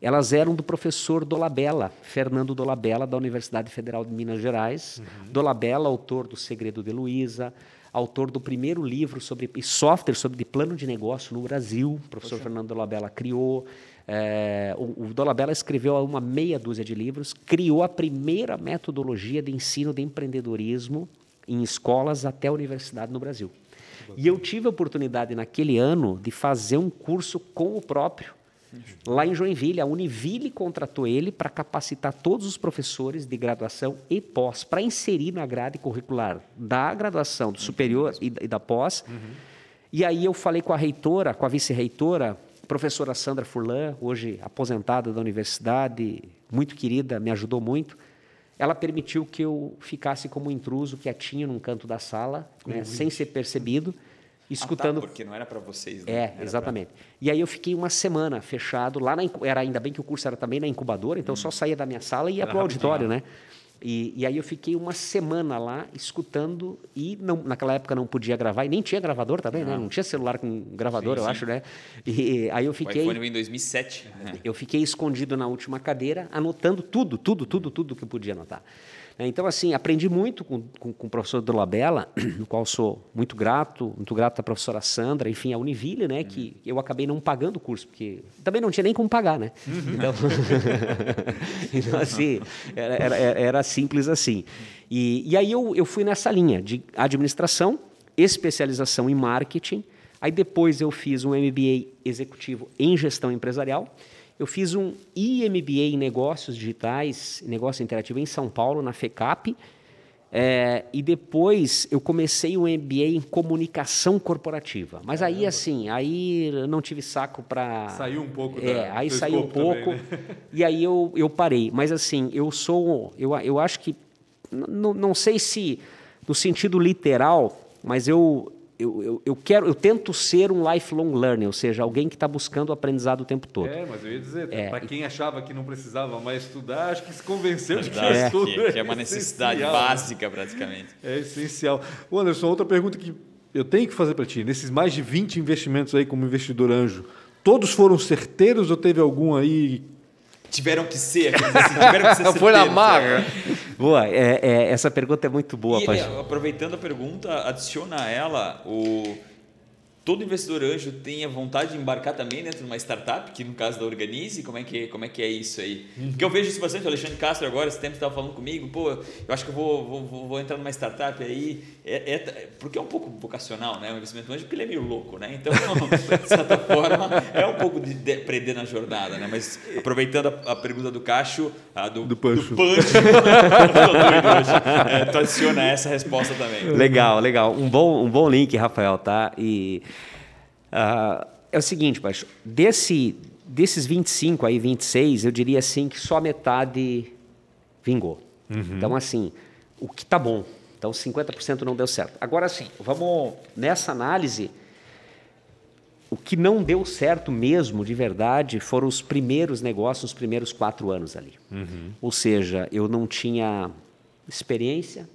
elas eram do professor Dolabella, Fernando Dolabella, da Universidade Federal de Minas Gerais. Uhum. Dolabella, autor do Segredo de Luísa, autor do primeiro livro sobre software sobre plano de negócio no Brasil. O professor Poxa. Fernando Dolabella criou. É, o, o Dolabella escreveu uma meia dúzia de livros, criou a primeira metodologia de ensino de empreendedorismo em escolas até a universidade no Brasil. E eu tive a oportunidade naquele ano de fazer um curso com o próprio Lá em Joinville, a Univille contratou ele para capacitar todos os professores de graduação e pós, para inserir na grade curricular da graduação, do superior e, da pós. Uhum. E aí eu falei com a reitora, com a vice-reitora, professora Sandra Furlan, hoje aposentada da universidade, muito querida, me ajudou muito. Ela permitiu que eu ficasse como intruso, quietinho num canto da sala, né, sem ser percebido escutando. Ah, tá, porque não era para vocês, né? É, exatamente. Pra... E aí eu fiquei uma semana fechado lá na era ainda bem que o curso era também na incubadora, então hum. eu só saía da minha sala e ia para o auditório, né? E, e, aí eu fiquei uma semana lá escutando e não, naquela época não podia gravar e nem tinha gravador também, né? não. né? Não tinha celular com gravador, sim, eu sim. acho, né? E aí eu fiquei. O iPhone em 2007. Né? Eu fiquei escondido na última cadeira, anotando tudo, tudo, tudo, tudo que eu podia anotar. É, então, assim, aprendi muito com, com, com o professor Dolabella, no qual sou muito grato, muito grato à professora Sandra, enfim, a Univille, né, que eu acabei não pagando o curso, porque também não tinha nem como pagar, né? Uhum. Então, então assim, era, era, era, simples assim. E, e aí eu, eu fui nessa linha de administração, especialização em marketing, aí depois eu fiz um MBA executivo em gestão empresarial, eu fiz um IMBA em negócios digitais, negócio interativo em São Paulo, na FECAP. É, e depois eu comecei um MBA em comunicação corporativa. Mas Caramba. aí, assim, aí não tive saco para. Saiu um pouco. É, da, aí saiu um pouco. Também, né? E aí eu, eu parei. Mas assim, eu sou. Eu, eu acho que. Não sei se no sentido literal, mas eu, eu, eu, eu, quero, eu tento ser um lifelong learner, ou seja, alguém que está buscando o aprendizado o tempo todo. É, mas eu ia dizer, é, para quem achava que não precisava mais estudar, acho que se convenceu de que é, estudo que, que é uma necessidade básica, praticamente. É essencial. O Anderson, outra pergunta que eu tenho que fazer para ti, nesses mais de 20 investimentos aí como investidor anjo, todos foram certeiros ou teve algum aí tiveram que ser, assim, tiveram que ser Foi na marra. Boa, é, é, essa pergunta é muito boa, e, Aproveitando a pergunta, adiciona a ela o todo investidor anjo tem a vontade de embarcar também dentro de uma startup, que no caso da Organize, como é que, como é, que é isso aí? Uhum. Porque eu vejo isso bastante, o Alexandre Castro agora, esse tempo estava falando comigo, pô, eu acho que eu vou, vou, vou entrar numa startup aí, é, é, porque é um pouco vocacional, né, o investimento anjo, porque ele é meio louco, né, então, de certa forma, é um pouco de, de prender na jornada, né, mas aproveitando a, a pergunta do Cacho, a do, do Pancho, do Pancho. É, tu adiciona essa resposta também. Legal, legal, um bom, um bom link, Rafael, tá, e... Uh, é o seguinte, Baixo, desse, desses 25 aí, 26, eu diria assim que só metade vingou. Uhum. Então, assim, o que tá bom, Então 50% não deu certo. Agora sim, vamos nessa análise. O que não deu certo mesmo, de verdade, foram os primeiros negócios, os primeiros quatro anos ali. Uhum. Ou seja, eu não tinha experiência,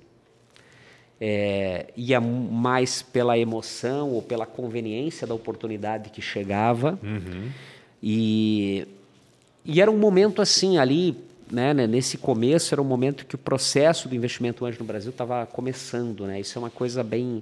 é, ia mais pela emoção ou pela conveniência da oportunidade que chegava. Uhum. E, e era um momento assim ali, né, né, nesse começo, era um momento que o processo do investimento anjo no Brasil estava começando. Né? Isso é uma coisa bem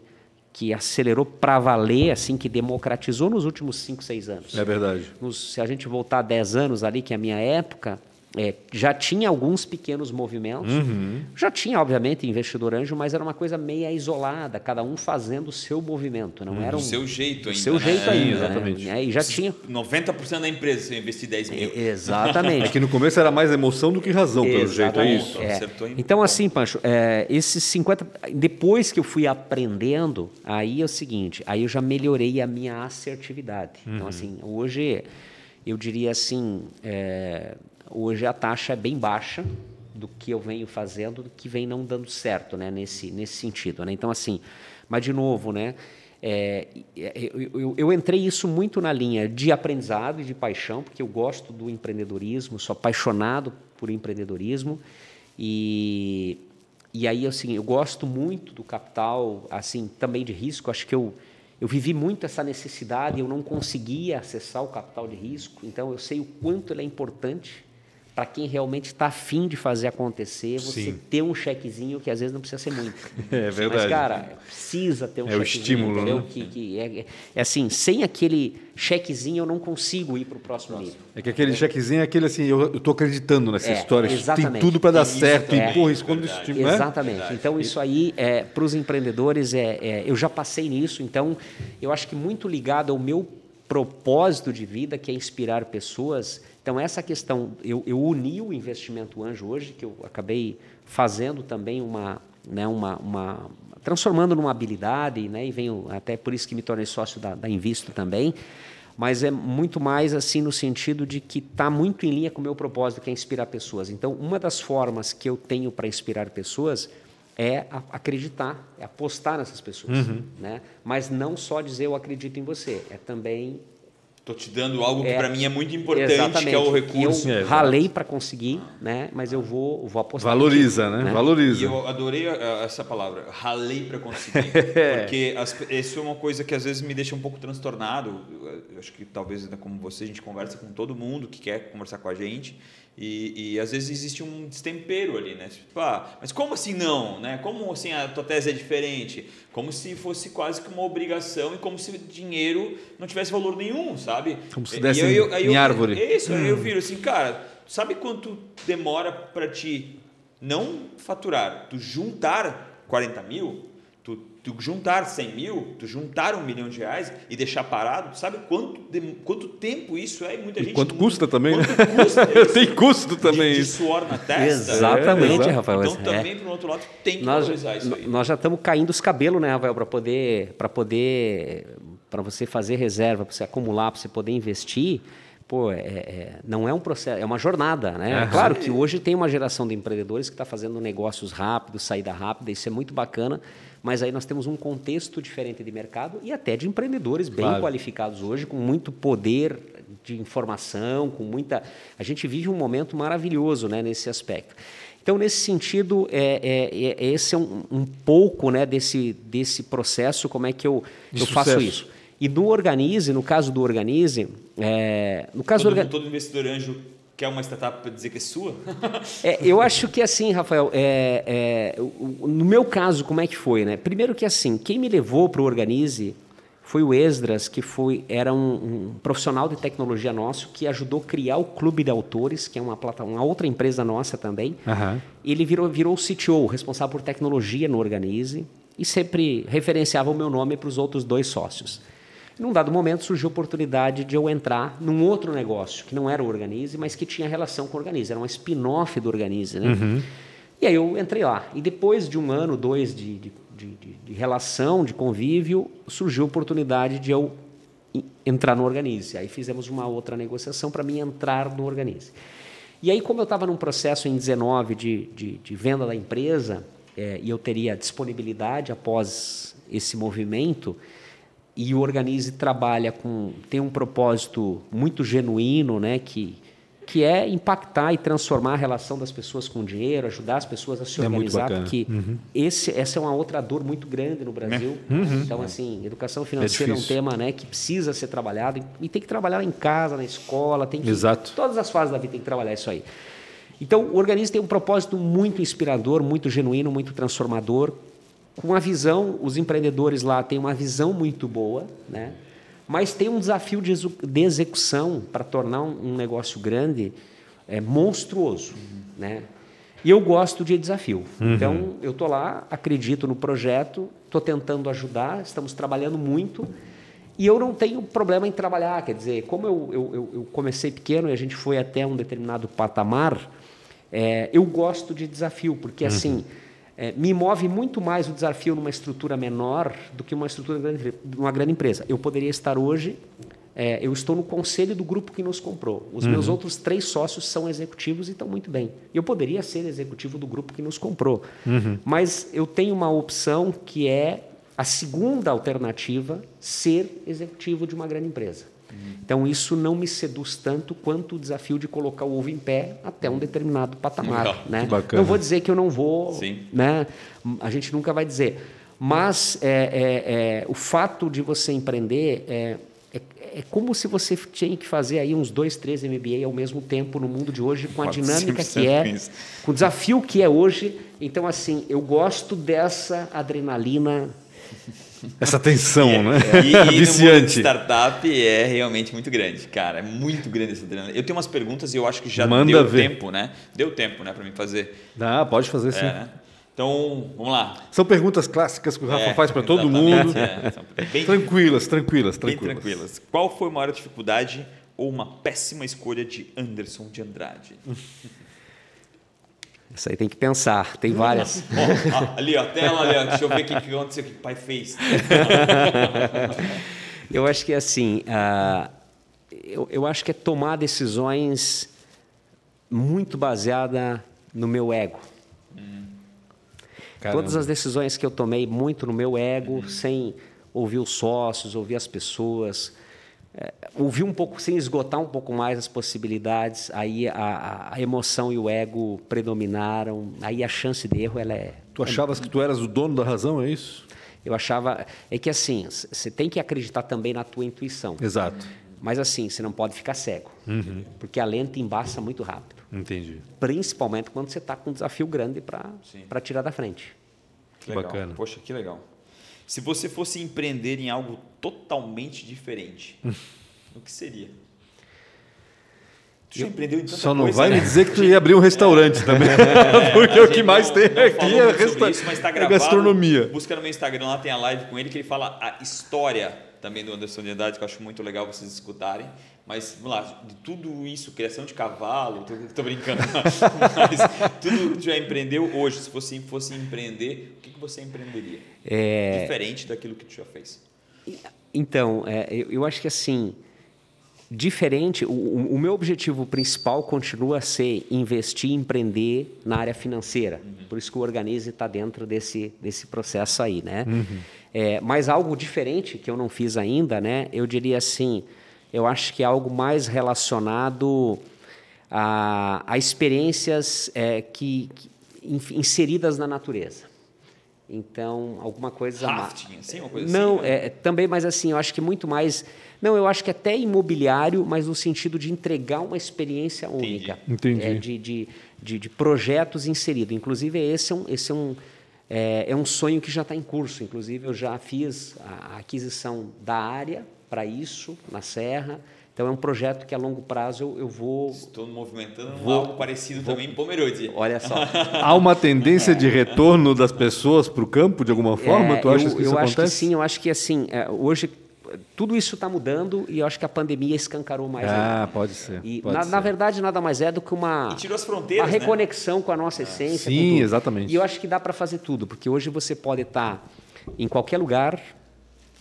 que acelerou para valer, assim, que democratizou nos últimos 5, 6 anos. É verdade. Nos, se a gente voltar 10 anos ali, que é a minha época, é, já tinha alguns pequenos movimentos, uhum. já tinha, obviamente, investidor anjo, mas era uma coisa meia isolada, cada um fazendo o seu movimento. Não uhum. era um, o seu jeito ainda. O seu né? jeito ainda. Né? exatamente. Né? E já tinha. 90% da empresa se eu investir 10 mil. É, exatamente. É que no começo era mais emoção do que razão, pelo jeito, é isso. É. Então, assim, Pancho, é, esses 50%. Depois que eu fui aprendendo, aí é o seguinte, aí eu já melhorei a minha assertividade. Então, uhum. Então, assim, hoje eu diria assim. É, Hoje a taxa é bem baixa do que eu venho fazendo, do que vem não dando certo, né? Nesse, nesse sentido, né? Então, assim, mas de novo, né? É, eu, eu, eu, entrei isso muito na linha de aprendizado e de paixão, porque eu gosto do empreendedorismo, sou apaixonado por empreendedorismo e, e aí assim eu gosto muito do capital, assim também de risco. Acho que eu eu vivi muito essa necessidade, eu não conseguia acessar o capital de risco, então eu sei o quanto ele é importante para quem realmente está afim de fazer acontecer, você Sim. ter um chequezinho que às vezes não precisa ser muito. É verdade. Mas, cara, precisa ter um é chequezinho. É o estímulo, entendeu? né? Que, que é, é, assim, sem aquele chequezinho eu não consigo ir para o próximo nível. É que aquele chequezinho é aquele assim, eu estou acreditando nessa é, história, exatamente. tem tudo para dar isso, certo, é, e porra, isso quando estímulo, né? Exatamente. Então isso aí, é, para os empreendedores, é, é, eu já passei nisso, então eu acho que muito ligado ao meu propósito de vida, que é inspirar pessoas, então, essa questão, eu, eu uni o investimento anjo hoje, que eu acabei fazendo também uma, né, uma, uma transformando numa habilidade, né, e venho até por isso que me tornei sócio da, da Invisto também, mas é muito mais assim no sentido de que está muito em linha com o meu propósito, que é inspirar pessoas. Então, uma das formas que eu tenho para inspirar pessoas é acreditar, é apostar nessas pessoas, uhum. né? Mas não só dizer eu acredito em você, é também Estou te dando algo que é, para mim é muito importante, exatamente. que é o recurso. Eu é, ralei para conseguir, né? mas eu vou, vou apostar. Valoriza, né? né? Valoriza. E eu adorei essa palavra, ralei para conseguir. porque as, isso é uma coisa que às vezes me deixa um pouco transtornado. Eu acho que talvez, como você, a gente conversa com todo mundo que quer conversar com a gente. E, e, às vezes existe um destempero ali, né? Tipo, ah, mas como assim não? Né? Como assim a tua tese é diferente? Como se fosse quase que uma obrigação e como se dinheiro não tivesse valor nenhum, sabe? Como se desse eu, aí em árvore. É isso, hum. aí eu hum. viro assim, cara, sabe quanto demora para ti não faturar, tu juntar 40 mil? Tu, tu, juntar 100 mil, tu juntar um milhão de reais e deixar parado, sabe quanto, de, quanto tempo isso é? E muita e gente. Quanto custa também, quanto né? Custa Tem custo também de, isso. De suor na testa. Exatamente, é, Rafael. Então também, é. por outro lado, tem que nós, valorizar isso aí. Nós já estamos caindo os cabelos, né, Rafael, para poder, para poder, para você fazer reserva, para você acumular, para você poder investir pô, é, é, não é um processo, é uma jornada, né? É. Claro que hoje tem uma geração de empreendedores que está fazendo negócios rápidos, saída rápida, isso é muito bacana, mas aí nós temos um contexto diferente de mercado e até de empreendedores bem claro. qualificados hoje, com muito poder de informação, com muita. A gente vive um momento maravilhoso né, nesse aspecto. Então, nesse sentido, é, é, é esse é um, um, pouco né, desse, desse processo, como é que eu, eu faço isso. E no Organize, no caso do Organize, é, no caso todo, do todo investidor anjo quer uma startup para dizer que é sua? é, eu acho que assim, Rafael, é, é, no meu caso, como é que foi? Né? Primeiro que assim, quem me levou para o Organize foi o Esdras, que foi, era um, um, profissional de tecnologia nosso que ajudou a criar o Clube de Autores, que é uma, uma outra empresa nossa também. Uhum. Ele virou, virou o CTO, responsável por tecnologia no Organize, e sempre referenciava o meu nome para os outros dois sócios. Num dado momento surgiu a oportunidade de eu entrar num outro negócio, que não era o Organize, mas que tinha relação com o Organize, era uma spin-off do Organize. Né? Uhum. E aí eu entrei lá. E depois de um ano, dois de, de, de, de relação, de convívio, surgiu a oportunidade de eu entrar no Organize. Aí fizemos uma outra negociação para mim entrar no Organize. E aí, como eu estava num processo em 19 de, de, de venda da empresa, é, e eu teria disponibilidade após esse movimento e o Organize trabalha com tem um propósito muito genuíno, né, que que é impactar e transformar a relação das pessoas com o dinheiro, ajudar as pessoas a se É organizar, bacana. porque esse essa é uma outra dor muito grande no Brasil. Então assim, educação financeira é, um difícil. tema, né, que precisa ser trabalhado e tem que trabalhar em casa, na escola, tem que Exato. todas as fases da vida tem que trabalhar isso aí. Então, o organismo tem um propósito muito inspirador, muito genuíno, muito transformador, com uma visão, os empreendedores lá têm uma visão muito boa, né? mas tem um desafio de, execução para tornar um, negócio grande é, monstruoso. Né? E eu gosto de desafio. Então, eu estou lá, acredito no projeto, estou tentando ajudar, estamos trabalhando muito. E eu não tenho problema em trabalhar, quer dizer, como eu, eu, eu- eu comecei pequeno e a gente foi até um determinado patamar, é, eu gosto de desafio, porque assim é, me move muito mais o desafio numa estrutura menor do que uma estrutura grande, uma grande empresa. Eu poderia estar hoje, é, eu estou no conselho do grupo que nos comprou. Os meus outros três sócios são executivos e estão muito bem. Eu poderia ser executivo do grupo que nos comprou, mas eu tenho uma opção que é a segunda alternativa ser executivo de uma grande empresa. Então, isso não me seduz tanto quanto o desafio de colocar o ovo em pé até um determinado patamar. Legal. Né? Não vou dizer que eu não vou, Sim. né? a gente nunca vai dizer. Mas é, é, é, o fato de você empreender é, é, é como se você tinha que fazer aí uns dois, três MBA ao mesmo tempo no mundo de hoje, com a dinâmica 100% que é, com o desafio que é hoje. Então, assim, eu gosto dessa adrenalina Essa tensão, né? E, e de Viciante. startup é realmente muito grande, cara. É muito grande essa adrenalina. Eu tenho umas perguntas e eu acho que já Manda deu ver. tempo, né? Deu tempo, né, para mim fazer. Ah, pode fazer sim. É, né? Então, vamos lá. São perguntas clássicas que o Rafa É, faz para todo mundo. é. Bem, Tranquilas, tranquilas, bem tranquilas. tranquilas. Qual foi a maior dificuldade ou uma péssima escolha de Anderson de Andrade? Isso aí tem que pensar, tem várias. Ó, ali, ó, tela ali, ó. Deixa eu ver o que, que aconteceu, o que o pai fez. Eu acho que assim, ah, eu, eu acho que é tomar decisões muito baseada no meu ego. Caramba. Todas as decisões que eu tomei muito no meu ego, sem ouvir os sócios, ouvir as pessoas, é, ouvir um pouco, sem esgotar um pouco mais as possibilidades, aí a, a- emoção e o ego predominaram, aí a chance de erro ela é Tu achavas que tu eras o dono da razão, é isso? eu achava é que assim você tem que acreditar também na tua intuição Exato. mas assim você não pode ficar cego porque a lenta embaça muito rápido Entendi. principalmente quando você está com um desafio grande para tirar da frente Que legal. Bacana. Poxa, que legal. Se você fosse empreender em algo totalmente diferente, o que seria? Tu já empreendeu em tanta Só não coisa, vai né? me dizer que tu ia abrir um restaurante também. Porque A o que mais não- tem não aqui é, resta... isso, mas tá é gastronomia. Busca no meu Instagram, lá tem a live com ele, que ele fala a história também do Anderson de Andrade, que eu acho muito legal vocês escutarem. Mas, vamos lá, de tudo isso, criação de cavalo, tô, tô brincando, mas tudo que já empreendeu hoje, se fosse, fosse empreender, o que, que você empreenderia? É. Diferente daquilo que tu já fez. Então, é, eu, eu acho que assim, diferente, o, o- meu objetivo principal continua a ser investir e empreender na área financeira. Por isso que o Organize está dentro desse, desse processo aí, né? É, mas algo diferente que eu não fiz ainda, né? Eu diria assim, eu acho que é algo mais relacionado a, a experiências é, que, que inseridas na natureza. Então, alguma coisa ma- Rafting, assim, uma coisa não, assim? né? é, também, mas assim, eu acho que muito mais. Não, eu acho que até imobiliário, mas no sentido de entregar uma experiência única. Entendi. É, de, de, de, de projetos inseridos. Inclusive, esse é um, esse é um, é, é um sonho que já está em curso. Inclusive, eu já fiz a, a aquisição da área para isso, na Serra. Então, é um projeto que a longo prazo eu, eu vou. Estou movimentando Vou- algo parecido também em Pomerode. Olha só. Há uma tendência de retorno das pessoas para o campo, de alguma forma? É, tu achas eu, que isso eu acho acontece? que sim, eu acho que assim, é, hoje tudo isso está mudando e eu acho que a pandemia escancarou mais ainda. Ah, pode ser. E, pode na, ser. na verdade, nada mais é do que uma, E tirou as uma fronteiras, né? reconexão com a nossa essência. com Sim, exatamente. E eu acho que dá para fazer tudo, porque hoje você pode estar em qualquer lugar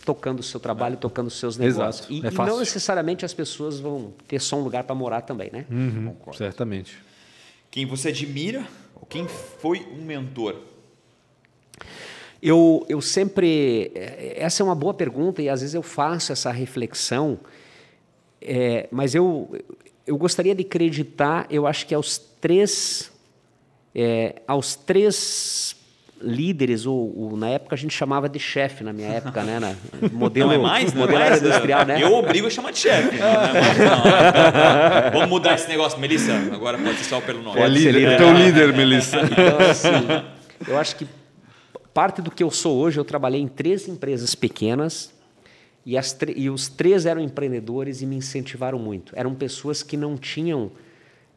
tocando o seu trabalho, tocando os seus negócios. Exato, E, é e não necessariamente as pessoas vão ter só um lugar para morar também, né? Uhum, certamente. Quem você admira ou quem foi um mentor? Eu, eu sempre. Eh, essa é uma boa pergunta e às vezes eu faço essa reflexão, é, mas eu, eu gostaria de acreditar, eu acho que aos três, é, aos três líderes, ou, ou, na época a gente chamava de chefe, na minha época, né? Na, modelo, não é mais, modelo é mais, industrial, né? Eu obrigo a chamar de chefe. Né? Vamos mudar esse negócio, Melissa. Agora pode ser só pelo nome. É líder, é teu líder, Melissa. Então, assim, eu acho que parte do que eu sou hoje, eu trabalhei em três empresas pequenas e, as e os três eram empreendedores e me incentivaram muito. Eram pessoas que não tinham,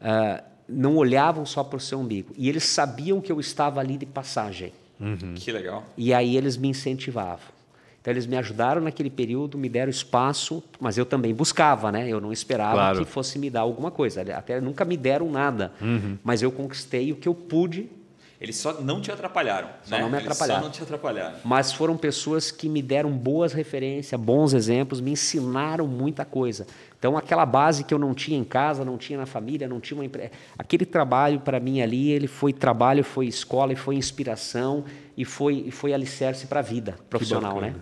uh, não olhavam só para o seu umbigo e eles sabiam que eu estava ali de passagem. Uhum. Que legal. E aí eles me incentivavam. Então eles me ajudaram naquele período, me deram espaço, mas eu também buscava, né? Eu não esperava claro. que fosse me dar alguma coisa. Até nunca me deram nada, uhum. mas eu conquistei o que eu pude eles só não te atrapalharam. Só né? não me atrapalharam. Eles só não te atrapalharam. Mas foram pessoas que me deram boas referências, bons exemplos, me ensinaram muita coisa. Então, aquela base que eu não tinha em casa, não tinha na família, não tinha uma empresa. Aquele trabalho, para mim, ali, ele foi trabalho, foi escola, e foi inspiração e foi, e foi alicerce para a vida profissional. Né?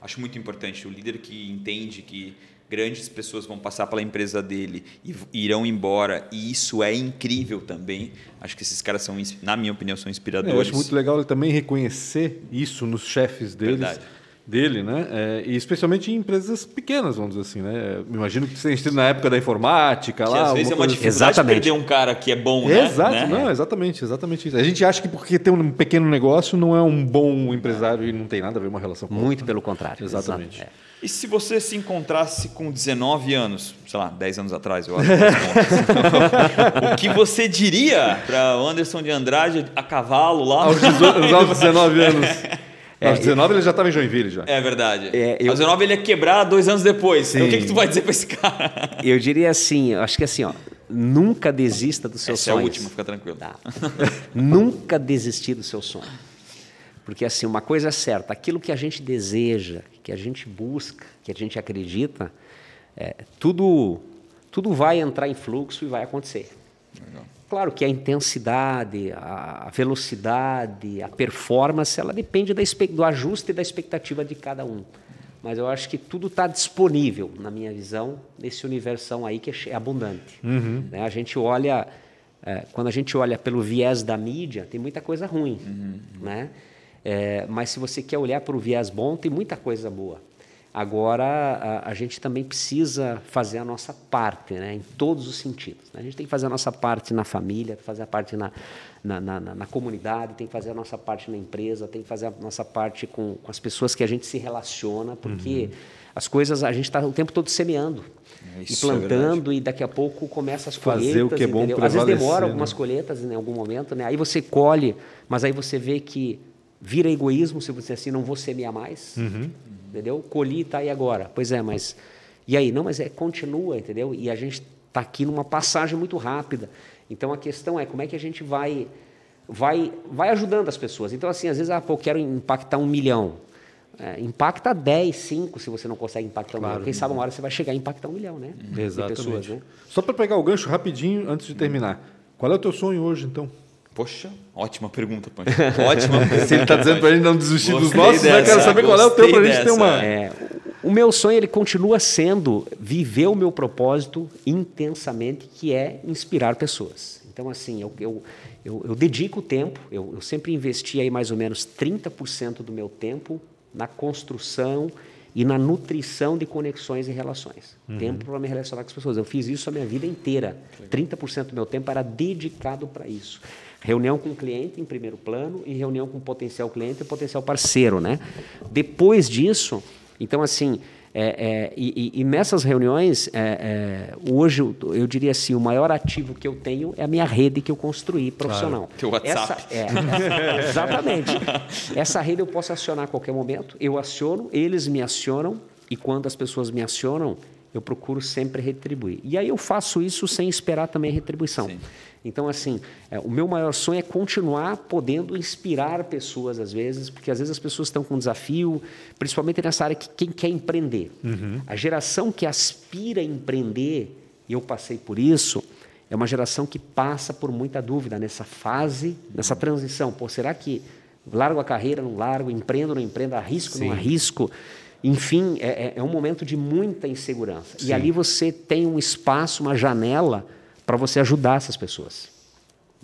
Acho muito importante o líder que entende que grandes pessoas vão passar pela empresa dele e irão embora, e isso é incrível também. Acho que esses caras são, na minha opinião, são inspiradores. É, eu acho muito legal ele também reconhecer isso nos chefes deles. Verdade dele, né? É, e especialmente em empresas pequenas, vamos dizer assim, né? Me imagino que você esteja na época da informática que lá. Às vezes é uma assim. dificuldade exatamente. perder um cara que é bom, né? Exato, né? não, exatamente, exatamente isso. A gente acha que porque tem um pequeno negócio não é um bom empresário e não tem nada a ver uma relação com Muito pelo contrário. Exatamente. Exato, é. E se você se encontrasse com 19 anos, sei lá, 10 anos atrás, eu acho. o que você diria para Anderson de Andrade a cavalo lá? Aos 19 anos. É, Aos 19 ele já estava em Joinville já. É verdade. É, eu... Aos 19 ele ia quebrar dois anos depois. Sim. Então o que, que tu vai dizer para esse cara? Eu diria assim, acho que assim, ó, nunca desista dos seus Essa sonhos. é a última, fica tranquilo. Tá. nunca desistir do seu sonho. Porque assim, uma coisa é certa, aquilo que a gente deseja, que a gente busca, que a gente acredita, é, tudo, tudo vai entrar em fluxo e vai acontecer. Legal. Claro que a intensidade, a velocidade, a performance, ela depende do ajuste da expectativa de cada um. Mas eu acho que tudo está disponível, na minha visão, nesse universão aí que é, é abundante. Uhum. Né? A gente olha, é, quando a gente olha pelo viés da mídia, tem muita coisa ruim, uhum. né? É, mas se você quer olhar para o viés bom, tem muita coisa boa. Agora, a, a, gente também precisa fazer a nossa parte, né, em todos os sentidos. Né? A gente tem que fazer a nossa parte na família, fazer a parte na, na, na, na, comunidade, tem que fazer a nossa parte na empresa, tem que fazer a nossa parte com, com as pessoas que a gente se relaciona, porque uhum. as coisas a gente está o tempo todo semeando. Isso e é plantando, é e daqui a pouco começa as colheitas. Fazer o que é bom Às vezes demora algumas né? colheitas em algum momento, né? aí você colhe, mas aí você vê que vira egoísmo se você assim, não vou semear mais. Uhum entendeu? Colhi está aí agora. Pois é, mas e aí? Não, mas é continua, entendeu? E a gente está aqui numa passagem muito rápida. Então a questão é como é que a gente vai vai vai ajudando as pessoas. Então assim, às vezes ah, pô, eu quero impactar um milhão. É, impacta 10, 5 se você não consegue impactar um claro, milhão. Quem sabe uma hora você vai chegar a impactar um milhão, né? Exatamente. Pessoas, né? Só para pegar o gancho rapidinho antes de terminar. Qual é o teu sonho hoje, então? Poxa, ótima pergunta, Pancho. Ótima pergunta. Se ele está dizendo para a gente não desistir Gostei dos nossos, né? dessa, eu quero saber qual é o teu para a gente ter uma. É, o meu sonho ele continua sendo viver o meu propósito intensamente, que é inspirar pessoas. Então, assim, eu, eu, eu, eu dedico tempo, eu, eu sempre investi aí mais ou menos 30% do meu tempo na construção e na nutrição de conexões e relações. Uhum. Tempo para me relacionar com as pessoas. Eu fiz isso a minha vida inteira. 30% do meu tempo era dedicado para isso. Reunião com o cliente em primeiro plano e reunião com potencial cliente e potencial parceiro, né? Depois disso, então assim, é, é, e, e, nessas reuniões, é, é hoje eu diria assim, o maior ativo que eu tenho é a minha rede que eu construí profissional. Claro. Teu WhatsApp. Essa, é, exatamente. Essa rede eu posso acionar a qualquer momento. Eu aciono, eles me acionam e quando as pessoas me acionam, eu procuro sempre retribuir. E aí eu faço isso sem esperar também retribuição. Sim. Então, assim, é, o meu maior sonho é continuar podendo inspirar pessoas, às vezes, porque às vezes as pessoas estão com um desafio, principalmente nessa área que quem quer empreender. Uhum. A geração que aspira a empreender, e eu passei por isso, é uma geração que passa por muita dúvida nessa fase, nessa transição. Pô, será que Largo a carreira, não largo, empreendo, não empreendo, arrisco, Sim. não arrisco. Enfim, é, é, é, um momento de muita insegurança. Sim. E ali você tem um espaço, uma janela para você ajudar essas pessoas.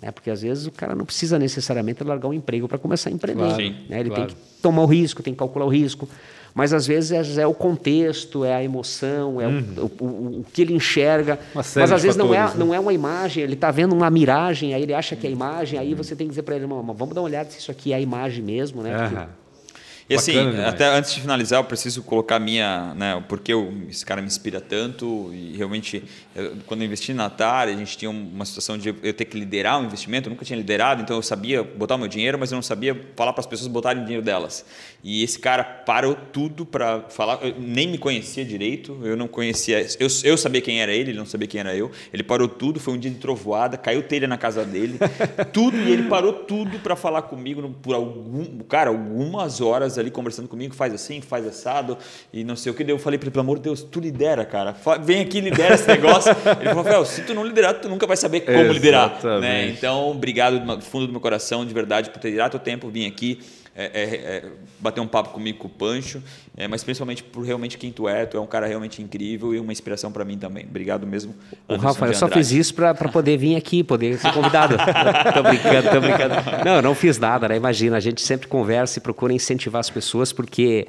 Né? Porque às vezes o cara não precisa necessariamente largar um emprego para começar a empreender. Claro, né? Ele claro. tem que tomar o risco, tem que calcular o risco. Mas às vezes é, é o contexto, é a emoção, é uhum. o, o, o, que ele enxerga. Mas às vezes não, é, né? não é uma imagem, ele está vendo uma miragem, aí ele acha que é imagem, aí você tem que dizer para ele, vamos dar uma olhada se isso aqui é a imagem mesmo. Né? Porque, e assim, até antes de finalizar, eu preciso colocar minha, né, porque eu, esse cara me inspira tanto e realmente, eu, quando eu investi na Atari, a gente tinha uma situação de eu ter que liderar um investimento, eu nunca tinha liderado, então eu sabia botar o meu dinheiro, mas eu não sabia falar para as pessoas botarem o dinheiro delas. E esse cara parou tudo para falar, eu nem me conhecia direito, eu não conhecia, eu, eu sabia quem era ele, ele não sabia quem era eu. Ele parou tudo, foi um dia de trovoada, caiu telha na casa dele, tudo, e ele parou tudo para falar comigo por algum, cara, algumas horas ali conversando comigo, faz assim, faz assado e não sei o que. Daí eu falei para ele, pelo amor de Deus, tu lidera, cara. Vem aqui, lidera esse negócio. ele falou, Rafael, se tu não liderar, tu nunca vai saber como Exatamente. liderar. Né? Então, obrigado do fundo do meu coração, de verdade, por ter tirado teu tempo, vir aqui. É, é, é, bater um papo comigo com o Pancho, é, mas principalmente por realmente quem tu é. Tu é um cara realmente incrível e uma inspiração para mim também. Obrigado mesmo. O Rafa, eu só fiz isso para poder vir aqui, poder ser convidado. tô brincando, tô brincando. Não, eu não fiz nada, né? Imagina, a gente sempre conversa e procura incentivar as pessoas, porque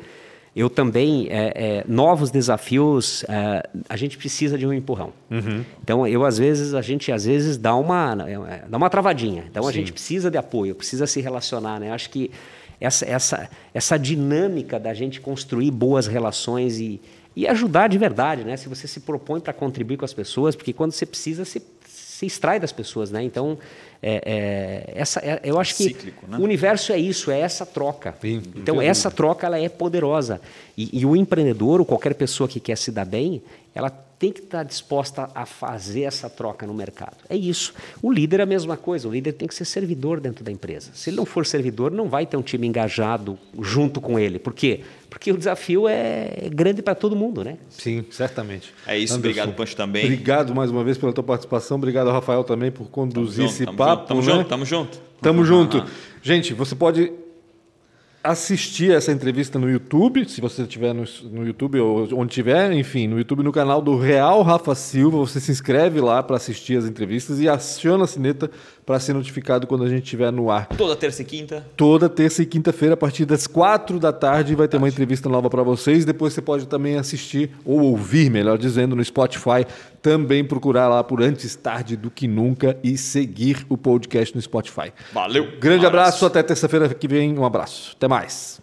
eu também é, é, novos desafios é, a gente precisa de um empurrão uhum. então eu às vezes a gente às vezes dá uma é, dá uma travadinha então Sim. a gente precisa de apoio precisa se relacionar né acho que essa, essa, essa dinâmica da gente construir boas relações e, e ajudar de verdade, né? Se você se propõe para contribuir com as pessoas, porque quando você precisa, você se extrai das pessoas, né? Então, é, é, essa, é, eu acho Cíclico, que né? o universo é isso, é essa troca. Sim, então, essa troca ela é poderosa. E, e, o empreendedor, ou qualquer pessoa que quer se dar bem, ela tem que estar disposta a fazer essa troca no mercado. É isso. O líder é a mesma coisa. O líder tem que ser servidor dentro da empresa. Se ele não for servidor, não vai ter um time engajado junto com ele. Por quê? Porque o desafio é grande para todo mundo, né? Sim, certamente. É isso. Anderson, obrigado, Pancho, também. Obrigado mais uma vez pela tua participação. Obrigado, Rafael, também por conduzir tamo esse junto, papo. Tamo né? junto, tamo junto. Tamo junto. Gente, você pode assistir essa entrevista no YouTube, se você estiver no, no, YouTube ou onde tiver, enfim, no YouTube no canal do Real Rafa Silva, você se inscreve lá para assistir as entrevistas e aciona a sineta para ser notificado quando a gente estiver no ar. Toda terça e quinta? Toda terça e quinta-feira, a partir das quatro da tarde, vai ter uma entrevista nova para vocês. Depois você pode também assistir, ou ouvir, melhor dizendo, no Spotify. Também procurar lá por Antes Tarde do Que Nunca e seguir o podcast no Spotify. Valeu! Grande abraço, abraço até terça-feira que vem. Um abraço. Até mais.